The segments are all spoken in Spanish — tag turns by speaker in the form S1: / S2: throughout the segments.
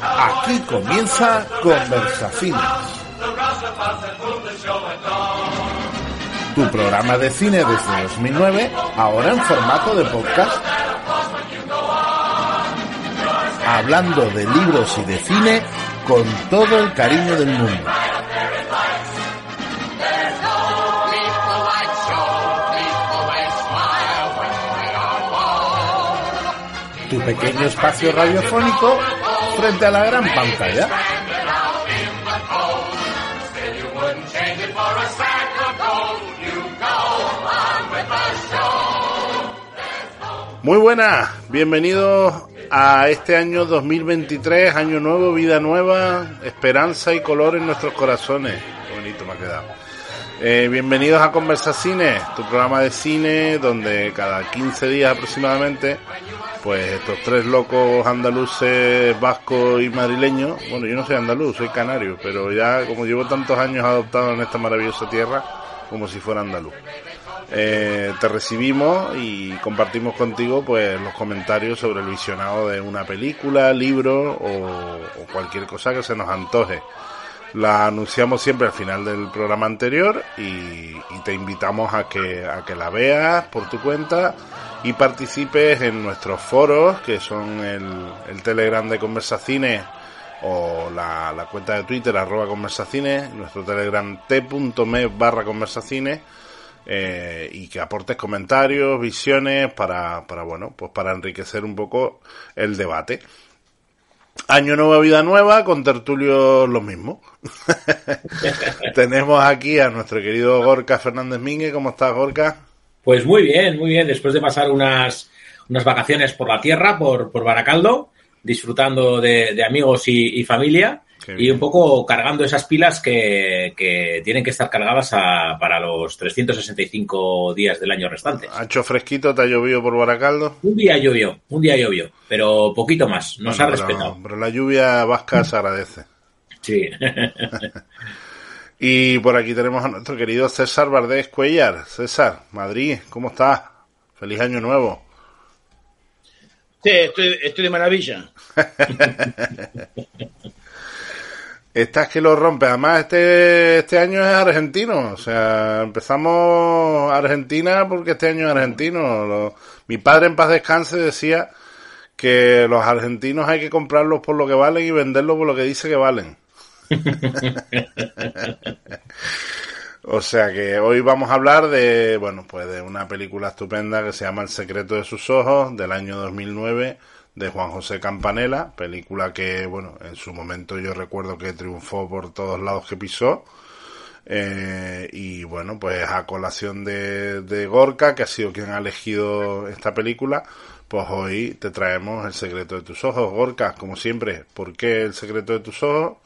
S1: Aquí comienza Conversaciones. Tu programa de cine desde 2009, ahora en formato de podcast. Hablando de libros y de cine con todo el cariño del mundo. Tu pequeño espacio radiofónico frente a la gran pantalla. Muy buenas, bienvenidos a este año 2023, año nuevo, vida nueva, esperanza y color en nuestros corazones. Qué bonito me ha quedado. Eh, bienvenidos a Conversacines, tu programa de cine donde cada 15 días aproximadamente pues estos tres locos andaluces, vascos y madrileños, bueno, yo no soy andaluz, soy canario, pero ya como llevo tantos años adoptado en esta maravillosa tierra, como si fuera andaluz. Eh, te recibimos y compartimos contigo pues los comentarios sobre el visionado de una película, libro o, cualquier cosa que se nos antoje. La anunciamos siempre al final del programa anterior y, te invitamos a que, a que la veas por tu cuenta y participes en nuestros foros, que son el, Telegram de Conversacines o la, cuenta de Twitter arroba Conversacines, nuestro Telegram t.me barra Conversacines, eh, y que aportes comentarios, visiones para, para, bueno, pues para enriquecer un poco el debate. Año nuevo, vida nueva, con tertulio lo mismo. Tenemos aquí a nuestro querido Gorka Fernández Mingue. ¿Cómo estás, Gorka?
S2: Pues muy bien, muy bien. Después de pasar unas, unas vacaciones por la tierra, por, por Baracaldo, disfrutando de, amigos y, familia y un poco cargando esas pilas que, que tienen que estar cargadas para los 365 días del año restante.
S1: ¿Ha hecho fresquito? ¿Te ha llovido por Baracaldo?
S2: Un día llovió, un día llovió, pero poquito más. Nos ha respetado.
S1: Pero la lluvia vasca se agradece.
S2: Sí.
S1: Y por aquí tenemos a nuestro querido César Bardés Cuellar. César, Madrid, ¿cómo estás? Feliz año nuevo.
S3: Sí, estoy, estoy de maravilla.
S1: Estás que lo rompe. Además, este, este año es argentino. O sea, empezamos Argentina porque este año es argentino. mi padre en paz descanse decía que los argentinos hay que comprarlos por lo que valen y venderlos por lo que dice que valen. o sea que hoy vamos a hablar de, bueno, pues de una película estupenda que se llama El secreto de sus ojos, del año 2009, de Juan José Campanella, película que, bueno, en su momento yo recuerdo que triunfó por todos lados que pisó. Eh, y bueno, pues a colación de, de Gorka, que ha sido quien ha elegido esta película, pues hoy te traemos El secreto de tus ojos. Gorka, como siempre, ¿por qué El secreto de tus ojos?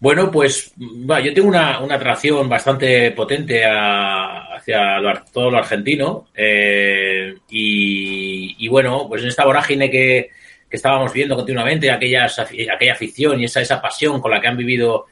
S2: Bueno, pues yo tengo una, atracción bastante potente hacia todo lo argentino eh, y, bueno, pues en esta vorágine que, estábamos viendo continuamente, aquellas, aquella afición y esa, esa pasión con la que han vivido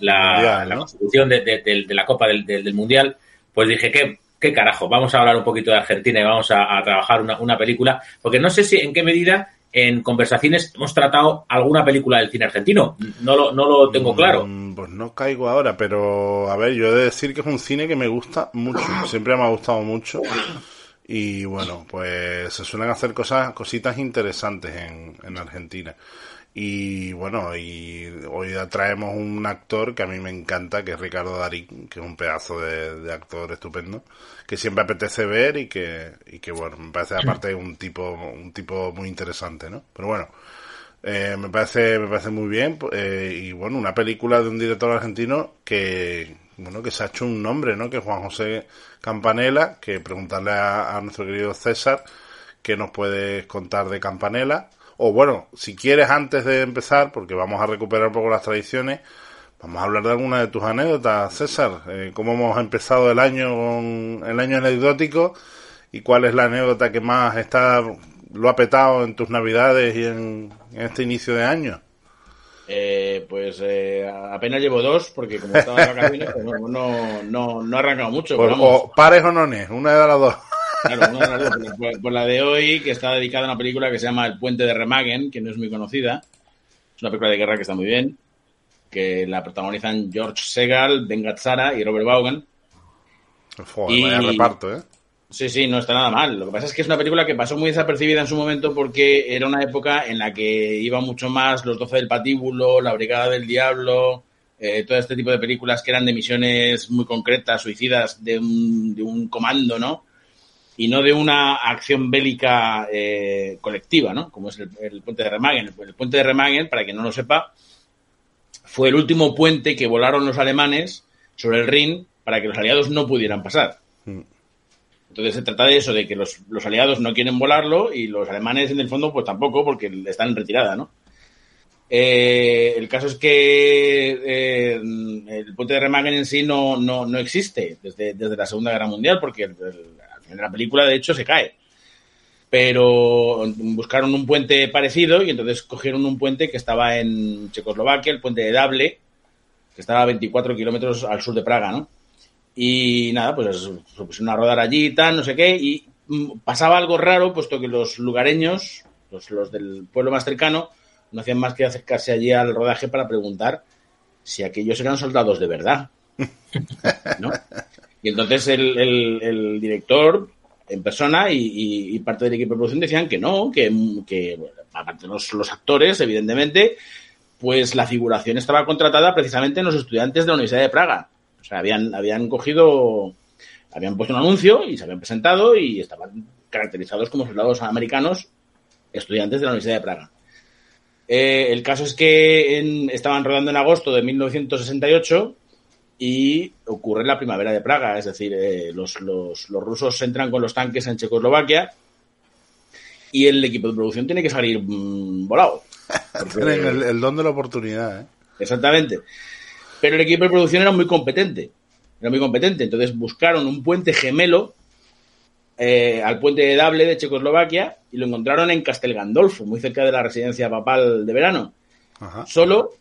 S2: la, constitución de, la Copa del, Mundial, pues dije, ¿qué, ¿qué carajo? Vamos a hablar un poquito de Argentina y vamos a, trabajar una, una película, porque no sé si en qué medida en conversaciones hemos tratado alguna película del cine argentino. No lo, no lo tengo mm, claro.
S1: Pues no caigo ahora, pero a ver, yo he de decir que es un cine que me gusta mucho. Siempre me ha gustado mucho. Y bueno, pues se suelen hacer cosas, cositas interesantes en, en Argentina. Y bueno, y hoy traemos un actor que a mí me encanta, que es Ricardo Darín, que es un pedazo de, actor estupendo, que siempre apetece ver y que, y que bueno, me parece aparte un tipo, un tipo muy interesante, ¿no? Pero bueno, eh, me parece, me parece muy bien, eh, y bueno, una película de un director argentino que, bueno, que se ha hecho un nombre, ¿no? Que Juan José Campanella, que preguntarle a, a nuestro querido César qué nos puedes contar de Campanella. O bueno, si quieres antes de empezar, porque vamos a recuperar un poco las tradiciones, vamos a hablar de alguna de tus anécdotas, César. Eh, ¿Cómo hemos empezado el año con el año anecdótico? ¿Y cuál es la anécdota que más está lo ha petado en tus navidades y en, en este inicio de año?
S3: Eh, pues eh, apenas llevo dos, porque como estaba de vacaciones, pues no, no, no, no he arrancado mucho.
S1: Pues,
S3: vamos.
S1: o pares o nones, una de las dos.
S3: Claro, una de las dos, pero por, por la de hoy, que está dedicada a una película que se llama El Puente de Remagen, que no es muy conocida. Es una película de guerra que está muy bien, que la protagonizan George Segal, Ben Gazzara y Robert Vaughan.
S1: Joder,
S3: Y-
S1: vaya reparto, ¿eh?
S3: Sí, sí, no está nada mal. Lo que pasa es que es una película que pasó muy desapercibida en su momento porque era una época en la que iba mucho más Los Doce del Patíbulo, La Brigada del Diablo, eh, todo este tipo de películas que eran de misiones muy concretas, suicidas, de un, de un comando, ¿no? Y no de una acción bélica eh, colectiva, ¿no? Como es el, el puente de Remagen. El, el puente de Remagen, para quien no lo sepa, fue el último puente que volaron los alemanes sobre el Rin para que los aliados no pudieran pasar.
S1: Mm.
S3: Entonces se trata de eso, de que los, los aliados no quieren volarlo y los alemanes en el fondo pues tampoco porque están en retirada, ¿no? Eh, el caso es que eh, el puente de Remagen en sí no, no, no existe desde, desde la Segunda Guerra Mundial porque el- el- de la película de hecho se cae. Pero buscaron un puente parecido y entonces cogieron un puente que estaba en Checoslovaquia, el puente de Dable, que estaba a 24 kilómetros al sur de Praga, ¿no? Y nada, pues se pusieron a rodar allí y tal, no sé qué, y mm, pasaba algo raro, puesto que los lugareños, los, los del pueblo más cercano, no hacían más que acercarse allí al rodaje para preguntar si aquellos eran soldados de verdad. ¿no? Y entonces el, director en persona y, parte del equipo de producción decían que no, que, aparte de los, los actores, evidentemente, pues la figuración estaba contratada precisamente en los estudiantes de la Universidad de Praga. O sea, habían, habían cogido, habían puesto un anuncio y se habían presentado y estaban caracterizados como soldados americanos, estudiantes de la Universidad de Praga. Eh, el caso es que en- estaban rodando en agosto de 1968 y ocurre la primavera de Praga, es decir, eh, los, los- los rusos entran con los tanques en Checoslovaquia y el equipo de producción tiene que salir mm, volado. Porque-
S1: Tienen el, el don de la oportunidad, ¿eh?
S3: Exactamente. Pero el equipo de producción era muy competente. Era muy competente. Entonces buscaron un puente gemelo eh, al puente de Dable de Checoslovaquia y lo encontraron en Castel Gandolfo, muy cerca de la residencia papal de verano.
S1: Ajá.
S3: Solo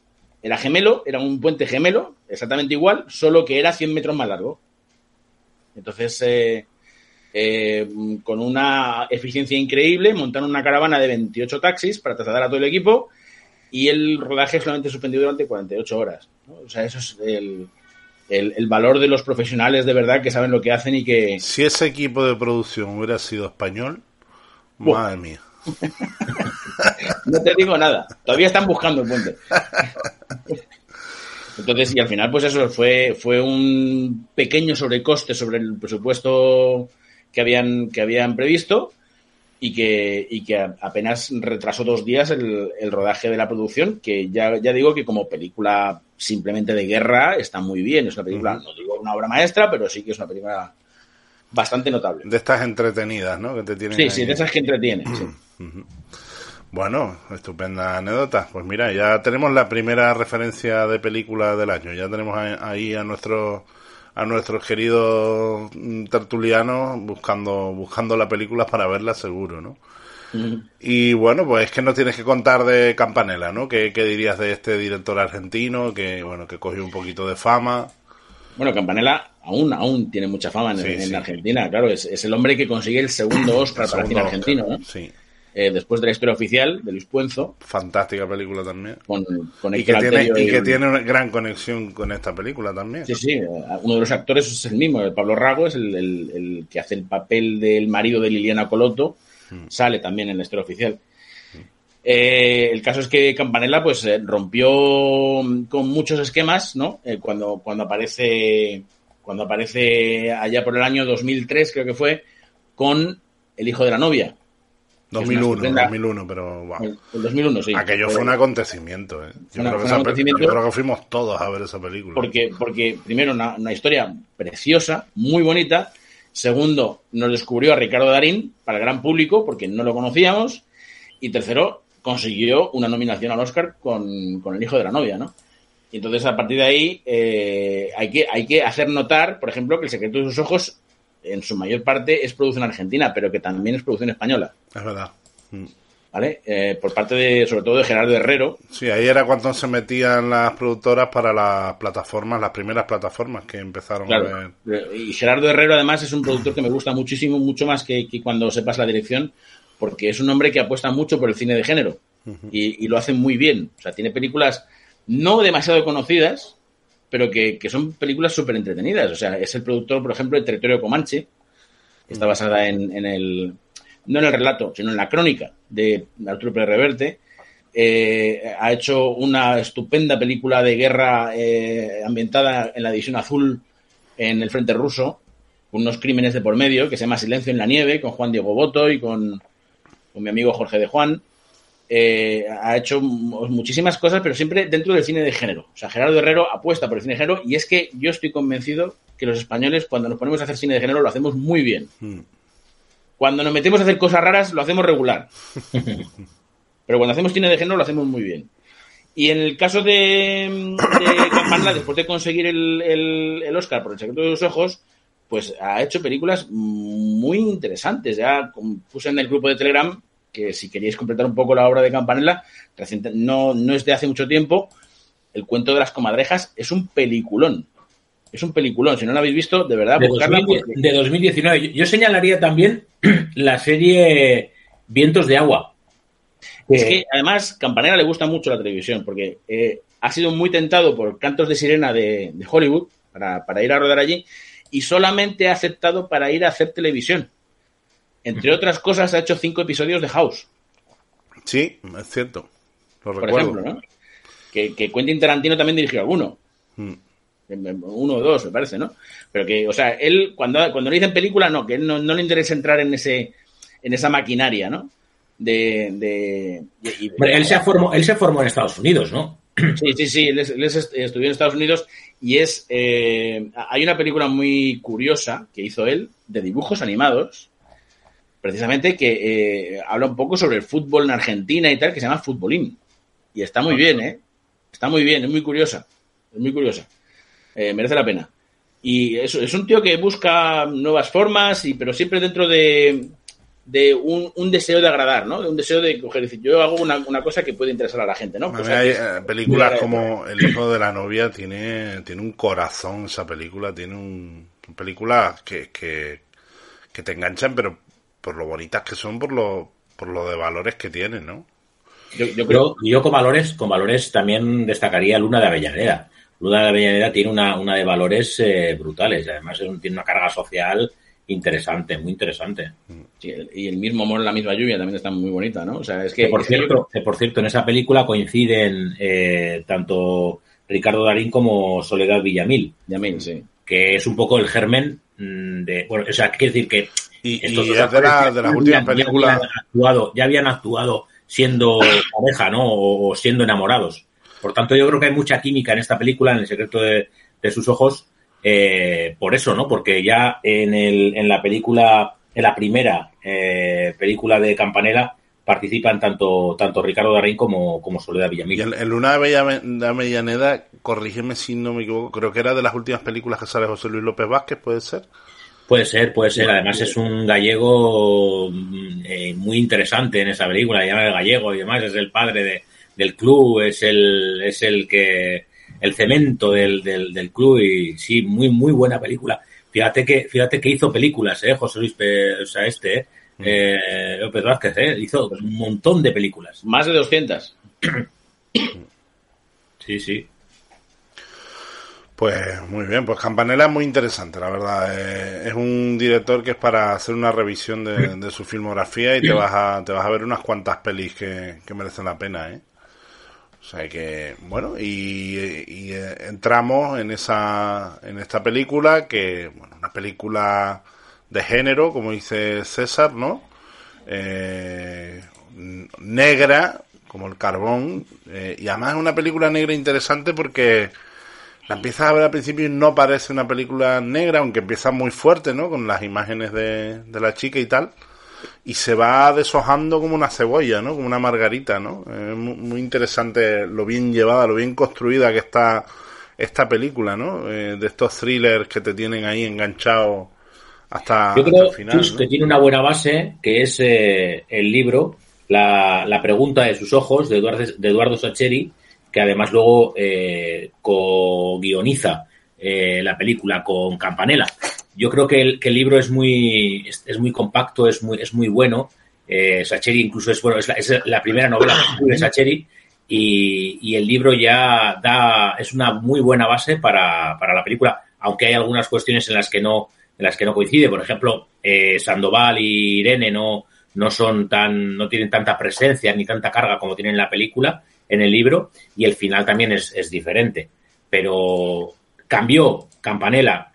S3: era gemelo, era un puente gemelo, exactamente igual, solo que era 100 metros más largo. Entonces, eh, eh, con una eficiencia increíble, montaron una caravana de 28 taxis para trasladar a todo el equipo y el rodaje solamente suspendido durante 48 horas. ¿no? O sea, eso es el, el- el valor de los profesionales de verdad que saben lo que hacen y que...
S1: Si ese equipo de producción hubiera sido español,
S3: Buah.
S1: madre mía.
S3: No te digo nada. Todavía están buscando el puente. Entonces, y al final, pues eso fue, fue un pequeño sobrecoste sobre el presupuesto que habían, que habían previsto y que, y que apenas retrasó dos días el, el rodaje de la producción, que ya, ya digo que como película simplemente de guerra está muy bien. Es una película, no digo una obra maestra, pero sí que es una película bastante notable.
S1: De estas entretenidas, ¿no? Que te tienen
S3: Sí,
S1: ahí.
S3: sí, de esas que entretiene. sí.
S1: Bueno, estupenda anécdota. Pues mira, ya tenemos la primera referencia de película del año. Ya tenemos ahí a nuestros a nuestros queridos mm, tertulianos buscando buscando la película para verla seguro, ¿no? Y bueno, pues es que nos tienes que contar de Campanella, ¿no? ¿Qué, qué dirías de este director argentino que bueno que cogió un poquito de fama?
S3: Bueno, Campanella aún, aún tiene mucha fama en,
S1: Sí,
S3: en
S1: sí.
S3: Argentina, claro, es, es el hombre que consigue el segundo Oscar para el cine argentino. ¿no?
S1: Sí,
S3: Eh, después de la historia oficial de Luis Puenzo,
S1: fantástica película también.
S3: con, con
S1: Y que tiene y que
S3: y-
S1: tiene una gran conexión con esta película también.
S3: Sí, sí, eh, uno de los actores es el mismo, el Pablo Rago, es el, el- el que hace el papel del marido de Liliana Coloto,
S1: Mm.
S3: sale también en la historia oficial. Eh, el caso es que Campanella pues eh, rompió con muchos esquemas, ¿no? Eh, cuando, cuando aparece cuando aparece allá por el año 2003 creo que fue con El hijo de la novia,
S1: 2001, 2001, pero wow.
S3: El 2001, sí.
S1: Aquello fue un acontecimiento, ¿eh? Yo, creo que acontecimiento yo, creo que fuimos todos a ver esa película.
S3: Porque, porque primero, una, una, historia preciosa, muy bonita. Segundo, nos descubrió a Ricardo Darín para el gran público, porque no lo conocíamos. Y tercero, consiguió una nominación al Oscar con, con el hijo de la novia, ¿no? Y entonces, a partir de ahí, eh, hay, que, hay que hacer notar, por ejemplo, que El secreto de sus ojos en su mayor parte es producción argentina, pero que también es producción española.
S1: Es verdad. Mm.
S3: ¿Vale? Eh, por parte de, sobre todo de Gerardo Herrero.
S1: Sí, ahí era cuando se metían las productoras para las plataformas, las primeras plataformas que empezaron a ver.
S3: Y Gerardo Herrero, además, es un productor que me gusta muchísimo, mucho más que, que cuando sepas la dirección, porque es un hombre que apuesta mucho por el cine de género y, y, lo hace muy bien. O sea, tiene películas no demasiado conocidas, pero que, son películas súper entretenidas. O sea, es el productor, por ejemplo, de Territorio Comanche, que está basada en, el, no en el relato, sino en la crónica de Arturo Pérez Reverte. Eh, ha hecho una estupenda película de guerra eh, ambientada en la División Azul en el frente ruso, con unos crímenes de por medio, que se llama Silencio en la Nieve, con Juan Diego Boto y con, con mi amigo Jorge de Juan. Eh, ha hecho muchísimas cosas, pero siempre dentro del cine de género. O sea, Gerardo Herrero apuesta por el cine de género y es que yo estoy convencido que los españoles, cuando nos ponemos a hacer cine de género, lo hacemos muy bien. Hmm. Cuando nos metemos a hacer cosas raras, lo hacemos regular. pero cuando hacemos cine de género, lo hacemos muy bien. Y en el caso de, de después de conseguir el, el, Oscar por El secreto de los ojos, pues ha hecho películas muy interesantes. Ya puse en el grupo de Telegram que si queréis completar un poco la obra de Campanella, reciente, no, no es de hace mucho tiempo, El cuento de las comadrejas es un peliculón. Es un peliculón, si no lo habéis visto, de verdad,
S2: de, 2019. Yo señalaría también la serie Vientos de Agua.
S3: Es que además Campanella le gusta mucho la televisión, porque eh, ha sido muy tentado por Cantos de Sirena de, de Hollywood para, para ir a rodar allí y solamente ha aceptado para ir a hacer televisión. Entre otras cosas, ha hecho cinco episodios de House.
S1: Sí, es cierto.
S3: Lo Por ejemplo, ¿no? Que, que, Quentin Tarantino también dirigió alguno. Hmm. Uno o dos, me parece, ¿no? Pero que, o sea, él, cuando, cuando le dicen película, no, que él no, le interesa entrar en ese en esa maquinaria, ¿no? De, de,
S2: él, se formó, él se formó en Estados Unidos, ¿no?
S3: Sí, sí, sí, él, estudió en Estados Unidos y es... Eh, hay una película muy curiosa que hizo él de dibujos animados precisamente que eh, habla un poco sobre el fútbol en Argentina y tal, que se llama Futbolín. Y está muy bien, ¿eh? Está muy bien, es muy curiosa. Es muy curiosa. Eh, merece la pena. Y eso, es un tío que busca nuevas formas, y, pero siempre dentro de, de un, deseo de agradar, ¿no? De un deseo de coger, decir, yo hago una, cosa que puede interesar a la gente, ¿no?
S1: hay eh, películas como El hijo de la novia, tiene, tiene un corazón esa película, tiene un... Películas que, que, que te enganchan, pero por lo bonitas que son, por lo, por lo de valores que tienen, ¿no?
S2: Yo, creo, yo con valores, con valores también destacaría Luna de Avellaneda. Luna de Avellaneda tiene una, una de valores eh, brutales, además tiene una carga social interesante, muy interesante.
S3: y el mismo amor en la misma lluvia también está muy bonita, ¿no? O sea, es que,
S2: por cierto, por cierto, en esa película coinciden eh, tanto Ricardo Darín como Soledad Villamil.
S3: Villamil, sí.
S2: Que es un poco el germen mm, de, bueno, o sea, quiere decir que
S1: y, es de, las últimas películas.
S2: Ya habían, actuado, ya habían actuado siendo pareja, ¿no? O, siendo enamorados. Por tanto, yo creo que hay mucha química en esta película, en el secreto de, sus ojos, eh, por eso, ¿no? Porque ya en, el, en la película, en la primera eh, película de Campanella, participan tanto, tanto Ricardo Darín como, como Soledad Villamil.
S1: Y en, Luna de Avellaneda, corrígeme si no me equivoco, creo que era de las últimas películas que sale José Luis López Vázquez, ¿puede ser?
S2: Puede ser, puede ser. Además es un gallego mm, eh, muy interesante en esa película. Llama el gallego y demás. Es el padre del club, es el, es el que el cemento del, del, club y sí, muy muy buena película. Fíjate que fíjate que hizo películas, eh, José Luis, o sea, este, eh, mm. eh López Vázquez, eh, hizo un montón de películas.
S3: Más de 200.
S2: sí, sí.
S1: Pues muy bien, pues Campanella es muy interesante, la verdad. Eh, es un director que es para hacer una revisión de, su filmografía y te vas a, te vas a ver unas cuantas pelis que, merecen la pena, ¿eh? O sea que, bueno, y, eh, entramos en esa, en esta película que, bueno, una película de género, como dice César, ¿no? eh, negra, como el carbón, eh, y además es una película negra interesante porque la empiezas a ver al principio y no parece una película negra, aunque empieza muy fuerte, ¿no? Con las imágenes de, de la chica y tal. Y se va deshojando como una cebolla, ¿no? Como una margarita, ¿no? Es muy, muy interesante lo bien llevada, lo bien construida que está esta película, ¿no? Eh, de estos thrillers que te tienen ahí enganchado hasta,
S2: Yo
S1: hasta
S2: creo
S1: el final. ¿no?
S2: que tiene una buena base, que es eh, el libro, la, la pregunta de sus ojos, de Eduardo, de Eduardo Sacheri, que además luego eh, co-guioniza eh, la película con Campanella. Yo creo que el, libro es muy, es, muy compacto, es muy, es muy bueno. Eh, Sacheri incluso es, bueno, es la, primera novela escribe Sacheri y, y el libro ya da, es una muy buena base para, para la película, aunque hay algunas cuestiones en las que no, en las que no coincide. Por ejemplo, Sandoval y Irene no, no son tan, no tienen tanta presencia ni tanta carga como tienen en la película, en el libro, y el final también es, diferente. Pero cambió Campanella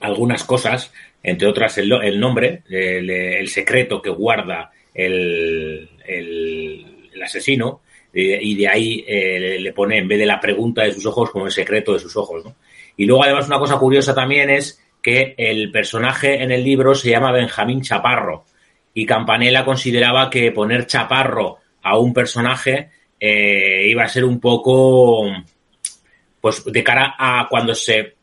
S2: algunas cosas, entre otras el, nombre, el, secreto que guarda el asesino, y de ahí eh, le pone, en vez de la pregunta de sus ojos, como el secreto de sus ojos. ¿no? Y luego, además, una cosa curiosa también es que el personaje en el libro se llama Benjamín Chaparro y Campanella consideraba que poner Chaparro a un personaje eh, iba a ser un poco pues de cara a cuando se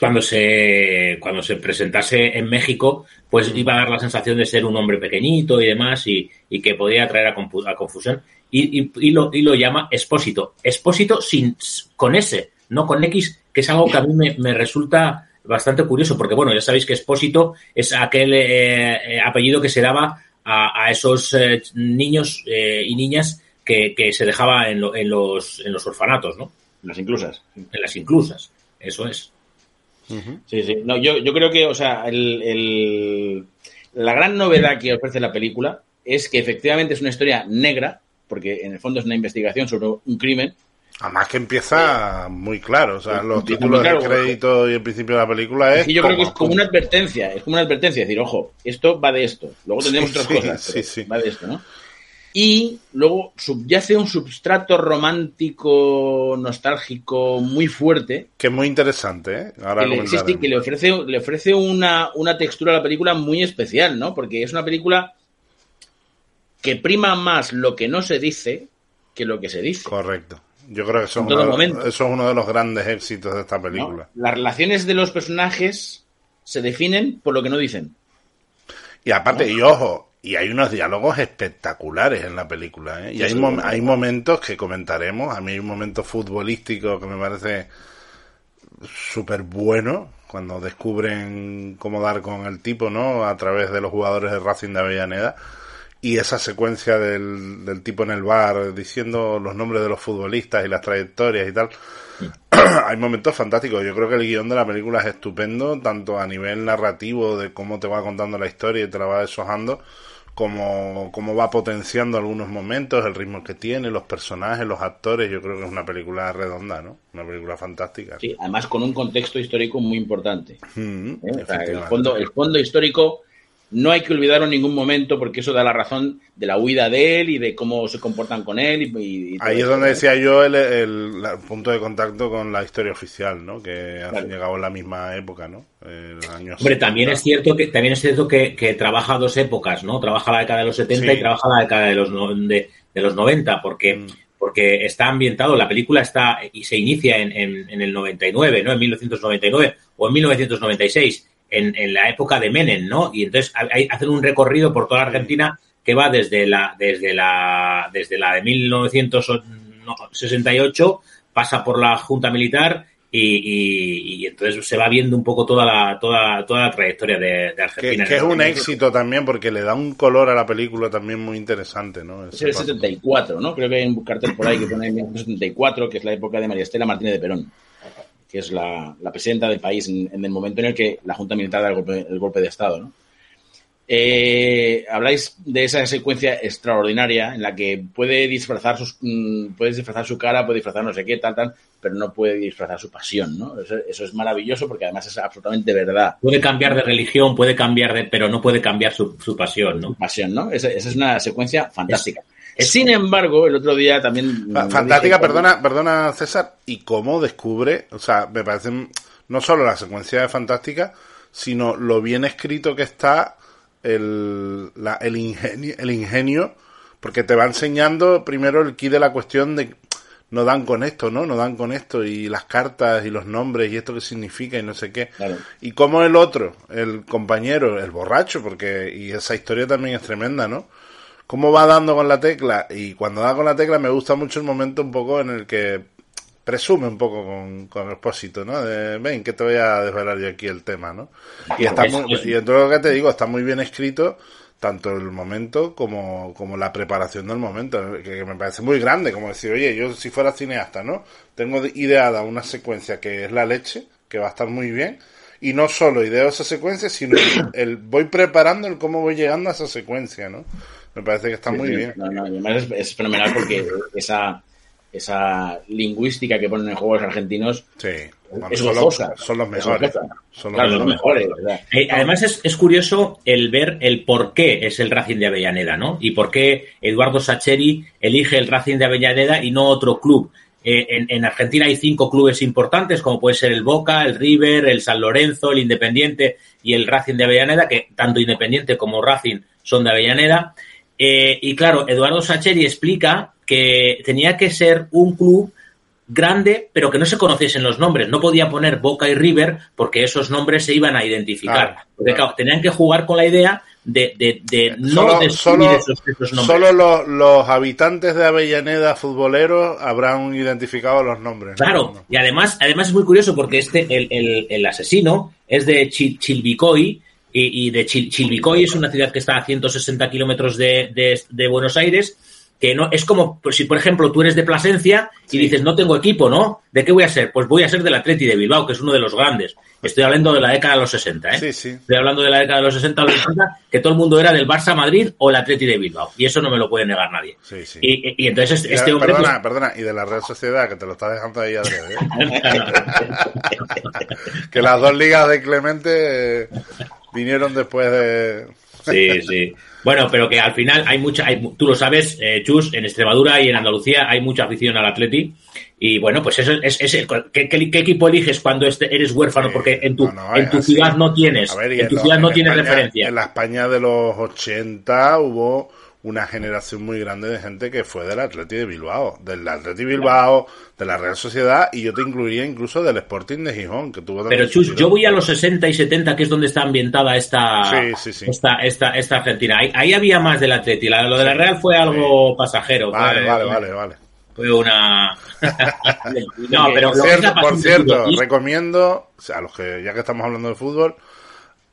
S2: cuando se cuando se presentase en México pues iba a dar la sensación de ser un hombre pequeñito y demás y, y que podía traer a, a confusión. Y, y, y, lo, y lo llama expósito expósito sin con S no con X que es algo que a mí me, me resulta bastante curioso, porque bueno, ya sabéis que Expósito es aquel eh, apellido que se daba a, a esos eh, niños eh, y niñas que, que se dejaba en, lo, en, los, en los orfanatos, ¿no?
S3: En las inclusas.
S2: En las inclusas, eso es.
S3: Uh -huh. Sí, sí. No, yo, yo creo que, o sea, el, el, la gran novedad que ofrece la película es que efectivamente es una historia negra, porque en el fondo es una investigación sobre un crimen,
S1: Además que empieza muy claro, o sea, los títulos claro, de crédito y el principio de la película es...
S3: Y yo creo que es como una advertencia, es como una advertencia, decir, ojo, esto va de esto, luego tendremos sí, otras
S1: sí,
S3: cosas,
S1: sí, sí.
S3: va de esto, ¿no? Y luego subyace un substrato romántico, nostálgico muy fuerte.
S1: Que es muy interesante, ¿eh?
S3: Ahora que le, que ofrece, le ofrece una, una textura a la película muy especial, ¿no? Porque es una película que prima más lo que no se dice que lo que se dice.
S1: Correcto. Yo creo que eso, es uno, eso es uno de los grandes éxitos de esta película.
S3: ¿No? Las relaciones de los personajes se definen por lo que no dicen.
S1: Y aparte, ¿no? y ojo, y hay unos diálogos espectaculares en la película. ¿eh? Y sí, hay, sí, mom hay momentos que comentaremos. A mí hay un momento futbolístico que me parece súper bueno cuando descubren cómo dar con el tipo, ¿no? A través de los jugadores de Racing de Avellaneda y esa secuencia del, del, tipo en el bar diciendo los nombres de los futbolistas y las trayectorias y tal. Sí. Hay momentos fantásticos. Yo creo que el guion de la película es estupendo, tanto a nivel narrativo de cómo te va contando la historia y te la va deshojando, como cómo va potenciando algunos momentos, el ritmo que tiene, los personajes, los actores. Yo creo que es una película redonda, ¿no? Una película fantástica.
S3: Sí, además con un contexto histórico muy importante. Mm, ¿Eh? o sea, el, fondo, el fondo histórico no hay que olvidarlo en ningún momento porque eso da la razón de la huida de él y de cómo se comportan con él. Y, y
S1: Ahí es donde decía yo el, el, el, punto de contacto con la historia oficial, ¿no? Que claro. ha llegado en la misma época, ¿no?
S2: Años Hombre, 70. también es cierto que también es cierto que, que, trabaja dos épocas, ¿no? Trabaja la década de los 70 sí. y trabaja la década de los, de, de los 90, porque mm porque está ambientado, la película está y se inicia en, en, en, el 99, ¿no? En 1999 o en 1996, en, en, la época de Menem, ¿no? Y entonces hay, hacen un recorrido por toda la Argentina que va desde la, desde la, desde la de 1968, pasa por la Junta Militar y, y, y, entonces se va viendo un poco toda la, toda, toda la trayectoria de, de Argentina.
S1: Que, que es un éxito también porque le da un color a la película también muy interesante, ¿no?
S3: Es el 74, ¿no? Creo que hay un cartel por ahí que pone 1974, que es la época de María Estela Martínez de Perón, que es la, la presidenta del país en, en, el momento en el que la Junta Militar da el golpe, el golpe de Estado, ¿no? Eh, habláis de esa secuencia extraordinaria en la que puede disfrazar sus, mm, puede disfrazar su cara, puede disfrazar no sé qué, tal, tal, pero no puede disfrazar su pasión, ¿no? Eso, eso es maravilloso porque además es absolutamente verdad.
S2: Puede cambiar de religión, puede cambiar de, pero no puede cambiar su, su pasión, ¿no?
S3: Pasión, ¿no? Esa, esa es una secuencia fantástica. Sin embargo, el otro día también.
S1: Fantástica,
S3: dije,
S1: perdona, perdona César, y cómo descubre, o sea, me parece no solo la secuencia de Fantástica, sino lo bien escrito que está el, la- el, ingenio, el ingenio, porque te va enseñando primero el key de la cuestión de no dan con esto, ¿no? No dan con esto, y las cartas y los nombres y esto que significa y no sé qué.
S3: Claro.
S1: Y cómo el otro, el compañero, el borracho, porque, y esa historia también es tremenda, ¿no? Cómo va dando con la tecla y cuando da con la tecla me gusta mucho el momento un poco en el que presume un poco con, con el expósito, ¿no? De, ven, que te voy a desvelar yo aquí el tema, ¿no? Y, está
S2: Es-
S1: muy, y en todo lo que te digo, está muy bien escrito tanto el momento como, como la preparación del momento, que, que me parece muy grande, como decir, oye, yo si fuera cineasta, ¿no? Tengo de- ideada una secuencia que es la leche, que va a estar muy bien, y no solo ideo esa secuencia, sino el, el- voy preparando el cómo voy llegando a esa secuencia, ¿no? Me parece que está
S3: Sí,
S1: muy
S3: sí.
S1: bien.
S3: No, no, además es, es fenomenal porque esa, esa lingüística que ponen en juegos argentinos
S1: Sí, bueno,
S3: es
S1: son,
S3: gozosa.
S1: los, son los
S3: Es
S1: mejores.
S3: gozosa.
S1: Son los
S3: Claro, los
S1: mejores.
S2: Eh, además es, es curioso el ver el por qué es el Racing de Avellaneda, ¿no? Y por qué Eduardo Sacheri elige el Racing de Avellaneda y no otro club. Eh, en, en Argentina hay cinco clubes importantes, como puede ser el Boca, el River, el San Lorenzo, el Independiente y el Racing de Avellaneda, que tanto Independiente como Racing son de Avellaneda. Eh, y claro, Eduardo Sacheri explica que tenía que ser un club grande, pero que no se conociesen los nombres. No podía poner Boca y River porque esos nombres se iban a identificar. Porque
S1: claro.
S2: tenían que jugar con la idea de, de, de no
S1: solo,
S2: esos, esos nombres.
S1: solo los, los habitantes de Avellaneda futboleros habrán identificado los nombres. ¿no?
S2: Claro, y además, además es muy curioso porque este, el, el, el asesino es de Chil- Chilvicoy y, y de Chil- Chilvicoy es una ciudad que está a 160 kilómetros de, de, de Buenos Aires, que no es como pues, si por ejemplo tú eres de Plasencia y dices no tengo equipo, ¿no? ¿De qué voy a ser? Pues voy a ser del Atleti de Bilbao, que es uno de los grandes. Estoy hablando de la década de los 60, ¿eh?
S1: Sí, sí.
S2: Estoy hablando de la década de los 60 o los 70, que todo el mundo era del Barça Madrid o el Atleti de Bilbao. Y eso no me lo puede negar nadie.
S1: Sí, sí.
S2: Y, entonces este,
S1: Y
S2: este hombre... pues,
S1: perdona, perdona, y de la Real Sociedad, que te lo estás dejando ahí adrede, ¿eh? que las dos ligas de Clemente eh, vinieron después de...
S2: Sí, sí. Bueno, pero que al final hay mucha, hay, tú lo sabes, eh, Chus, en Extremadura y en Andalucía hay mucha afición al Atleti. Y bueno, pues eso es, es ¿qué, qué, qué equipo eliges cuando este- eres huérfano?
S1: Sí,
S2: Porque en tu,
S1: no, no,
S2: en tu ciudad no tienes,
S1: ver,
S2: en tu
S1: lo-
S2: ciudad no tienes
S1: España-
S2: referencia.
S1: En la España de los 80 hubo una generación muy grande de gente que fue del Atleti de Bilbao, del Atleti Bilbao, de la Real Sociedad, y yo te incluiría incluso del Sporting de Gijón, que tuvo
S2: Pero Chus, yo voy a los 60 y 70, que es donde está ambientada esta,
S1: Sí, sí, sí.
S2: esta, esta, esta Argentina. Ahí, ahí había más del Atleti. La- lo de la Real fue algo pasajero.
S1: Vale,
S2: fue,
S1: vale, vale, vale.
S2: Fue una. no, pero
S1: por cierto, por cierto recomiendo, o sea, a los que ya que estamos hablando de fútbol,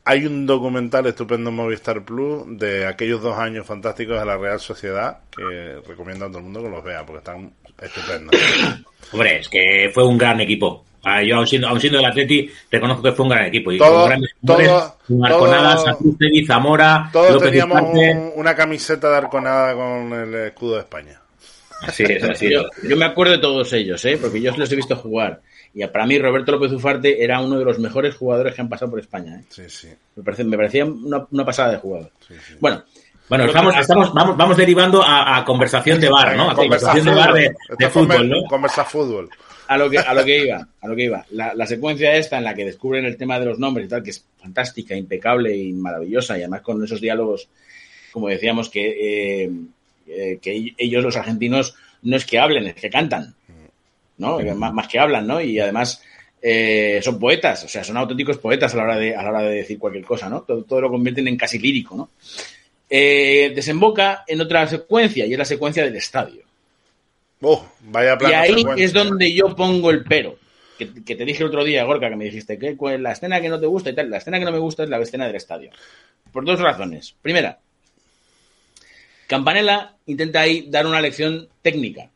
S1: hay un documental estupendo en Movistar Plus de aquellos dos años fantásticos de la Real Sociedad que recomiendo a todo el mundo que los vea porque están estupendos.
S2: Hombre, es que fue un gran equipo. Ah, Yo, aun siendo, aun siendo del Atleti, reconozco que fue un gran equipo. Y
S1: Todos-
S2: con grandes jugadores,
S1: todos-
S2: como Arconada, Zamora,
S1: Todos
S2: López
S1: teníamos un- una camiseta de arconada con el escudo de España.
S2: Así es, así es.
S3: Yo, yo me acuerdo de todos ellos, ¿eh? porque yo los he visto jugar. Y para mí Roberto López Ufarte era uno de los mejores jugadores que han pasado por España. ¿eh?
S1: Sí, sí.
S3: Me, parece, me parecía una, una pasada de jugador. Bueno,
S2: Bueno, estamos, estamos, vamos, vamos derivando a, a conversación de bar, ¿no? A
S1: Conversa
S2: conversación de bar de, fútbol, ¿no?
S1: Conversa fútbol.
S3: a lo que, a lo que iba, a lo que iba. La, la secuencia esta en la que descubren el tema de los nombres y tal, que es fantástica, impecable y maravillosa, y además con esos diálogos, como decíamos, que, eh, eh, que ellos, los argentinos, no es que hablen, es que cantan, ¿no? Más, más que hablan, ¿no? Y además eh, son poetas, o sea, son auténticos poetas a la hora de, a la hora de decir cualquier cosa, ¿no? Todo, todo lo convierten en casi lírico, ¿no? Eh, desemboca en otra secuencia, y es la secuencia del estadio.
S1: Oh, vaya
S3: Y ahí
S1: secuencia.
S3: es donde yo pongo el pero. Que, que te dije el otro día, Gorka, que me dijiste que cuál- la escena que no te gusta y tal. La escena que no me gusta es la escena del estadio. Por dos razones. Primera, Campanella intenta ahí dar una lección técnica.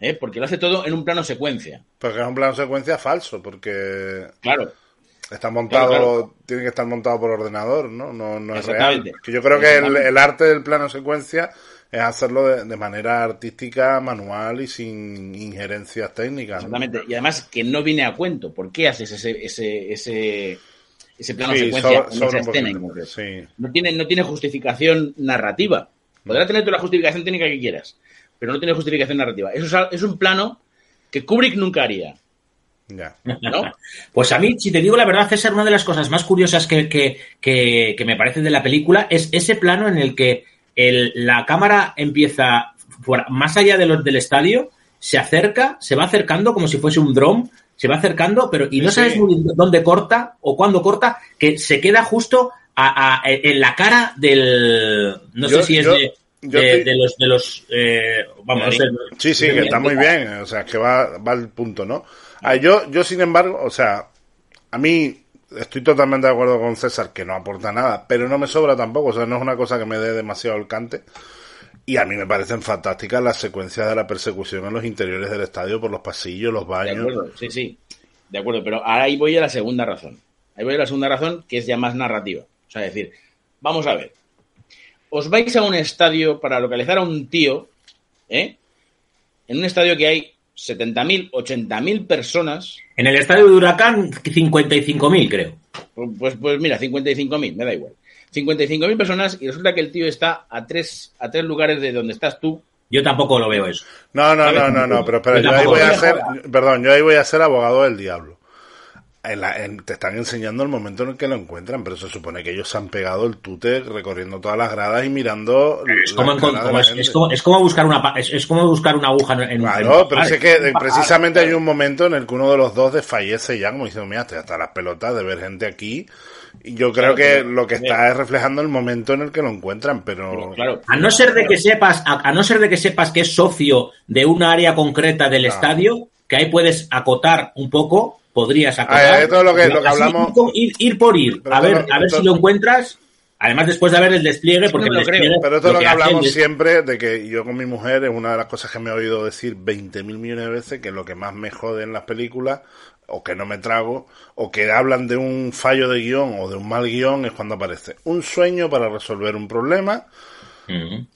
S3: ¿eh? Porque lo hace todo en un plano secuencia.
S1: Porque es un plano secuencia falso, porque
S3: Claro.
S1: está montado, tiene que estar montado por ordenador, ¿no? No, no es real. Que yo creo que el, arte del plano secuencia es hacerlo de, manera artística, manual y sin injerencias técnicas.
S3: Exactamente. Y además que no viene a cuento. ¿Por qué haces ese, ese, ese, ese plano secuencia en esa escena No tiene, no tiene justificación narrativa. Podrá tener toda la justificación técnica que quieras, pero no tiene justificación narrativa. Eso es, es un plano que Kubrick nunca haría.
S2: Ya. ¿No? Pues a mí, si te digo la verdad, César, una de las cosas más curiosas que, que, que, me parecen de la película es ese plano en el que el, la cámara empieza más allá de los, del estadio, se acerca, se va acercando como si fuese un dron, se va acercando, pero y no sabes muy dónde corta o cuándo corta, que se queda justo a, en la cara del. No sé si es de. de, los de los eh, vamos
S1: sí sí que está muy bien o sea que va, va al punto no Ah, yo, yo, sin embargo, o sea, a mí estoy totalmente de acuerdo con César que no aporta nada, pero no me sobra tampoco, o sea, no es una cosa que me dé demasiado el cante. Y a mí me parecen fantásticas las secuencias de la persecución en los interiores del estadio, por los pasillos, los baños.
S3: De acuerdo, sí, sí, de acuerdo, pero ahí voy a la segunda razón. Ahí voy a la segunda razón, que es ya más narrativa. O sea, decir, vamos a ver, os vais a un estadio para localizar a un tío, ¿eh? En un estadio que hay 70.000, 80.000 personas.
S2: En el estadio de Huracán, 55.000, creo.
S3: Pues, pues, pues mira, 55.000, me da igual. 55.000 personas y resulta que el tío está a tres, a tres lugares de donde estás tú.
S2: Yo tampoco lo veo eso.
S1: No, no, no, no, no, pero, pero yo ahí voy a ser, perdón, yo ahí voy a ser abogado del diablo te están enseñando el momento en el que lo encuentran, pero se supone que ellos se han pegado el tute recorriendo todas las gradas y mirando.
S2: Es como, es, como, buscar una es, como buscar una aguja en
S1: un. Claro, pero es que precisamente hay un momento en el que uno de los dos desfallece ya, como diciendo, mira, hasta las pelotas de ver gente aquí. Y yo creo que lo que está es reflejando el momento en el que lo encuentran, pero.
S2: a no ser de que sepas, a, no ser de que sepas que es socio de una área concreta del estadio, que ahí puedes acotar un poco podrías
S1: acordar. todo lo que, lo que hablamos.
S2: Ir, por ir, a ver, a ver si lo encuentras. Además, después de ver el despliegue, porque
S1: no Pero esto es lo que, hablamos siempre, de que yo con mi mujer es una de las cosas que me he oído decir 20.000 millones de veces, que lo que más me jode en las películas, o que no me trago, o que hablan de un fallo de guion o de un mal guion, es cuando aparece un sueño para resolver un problema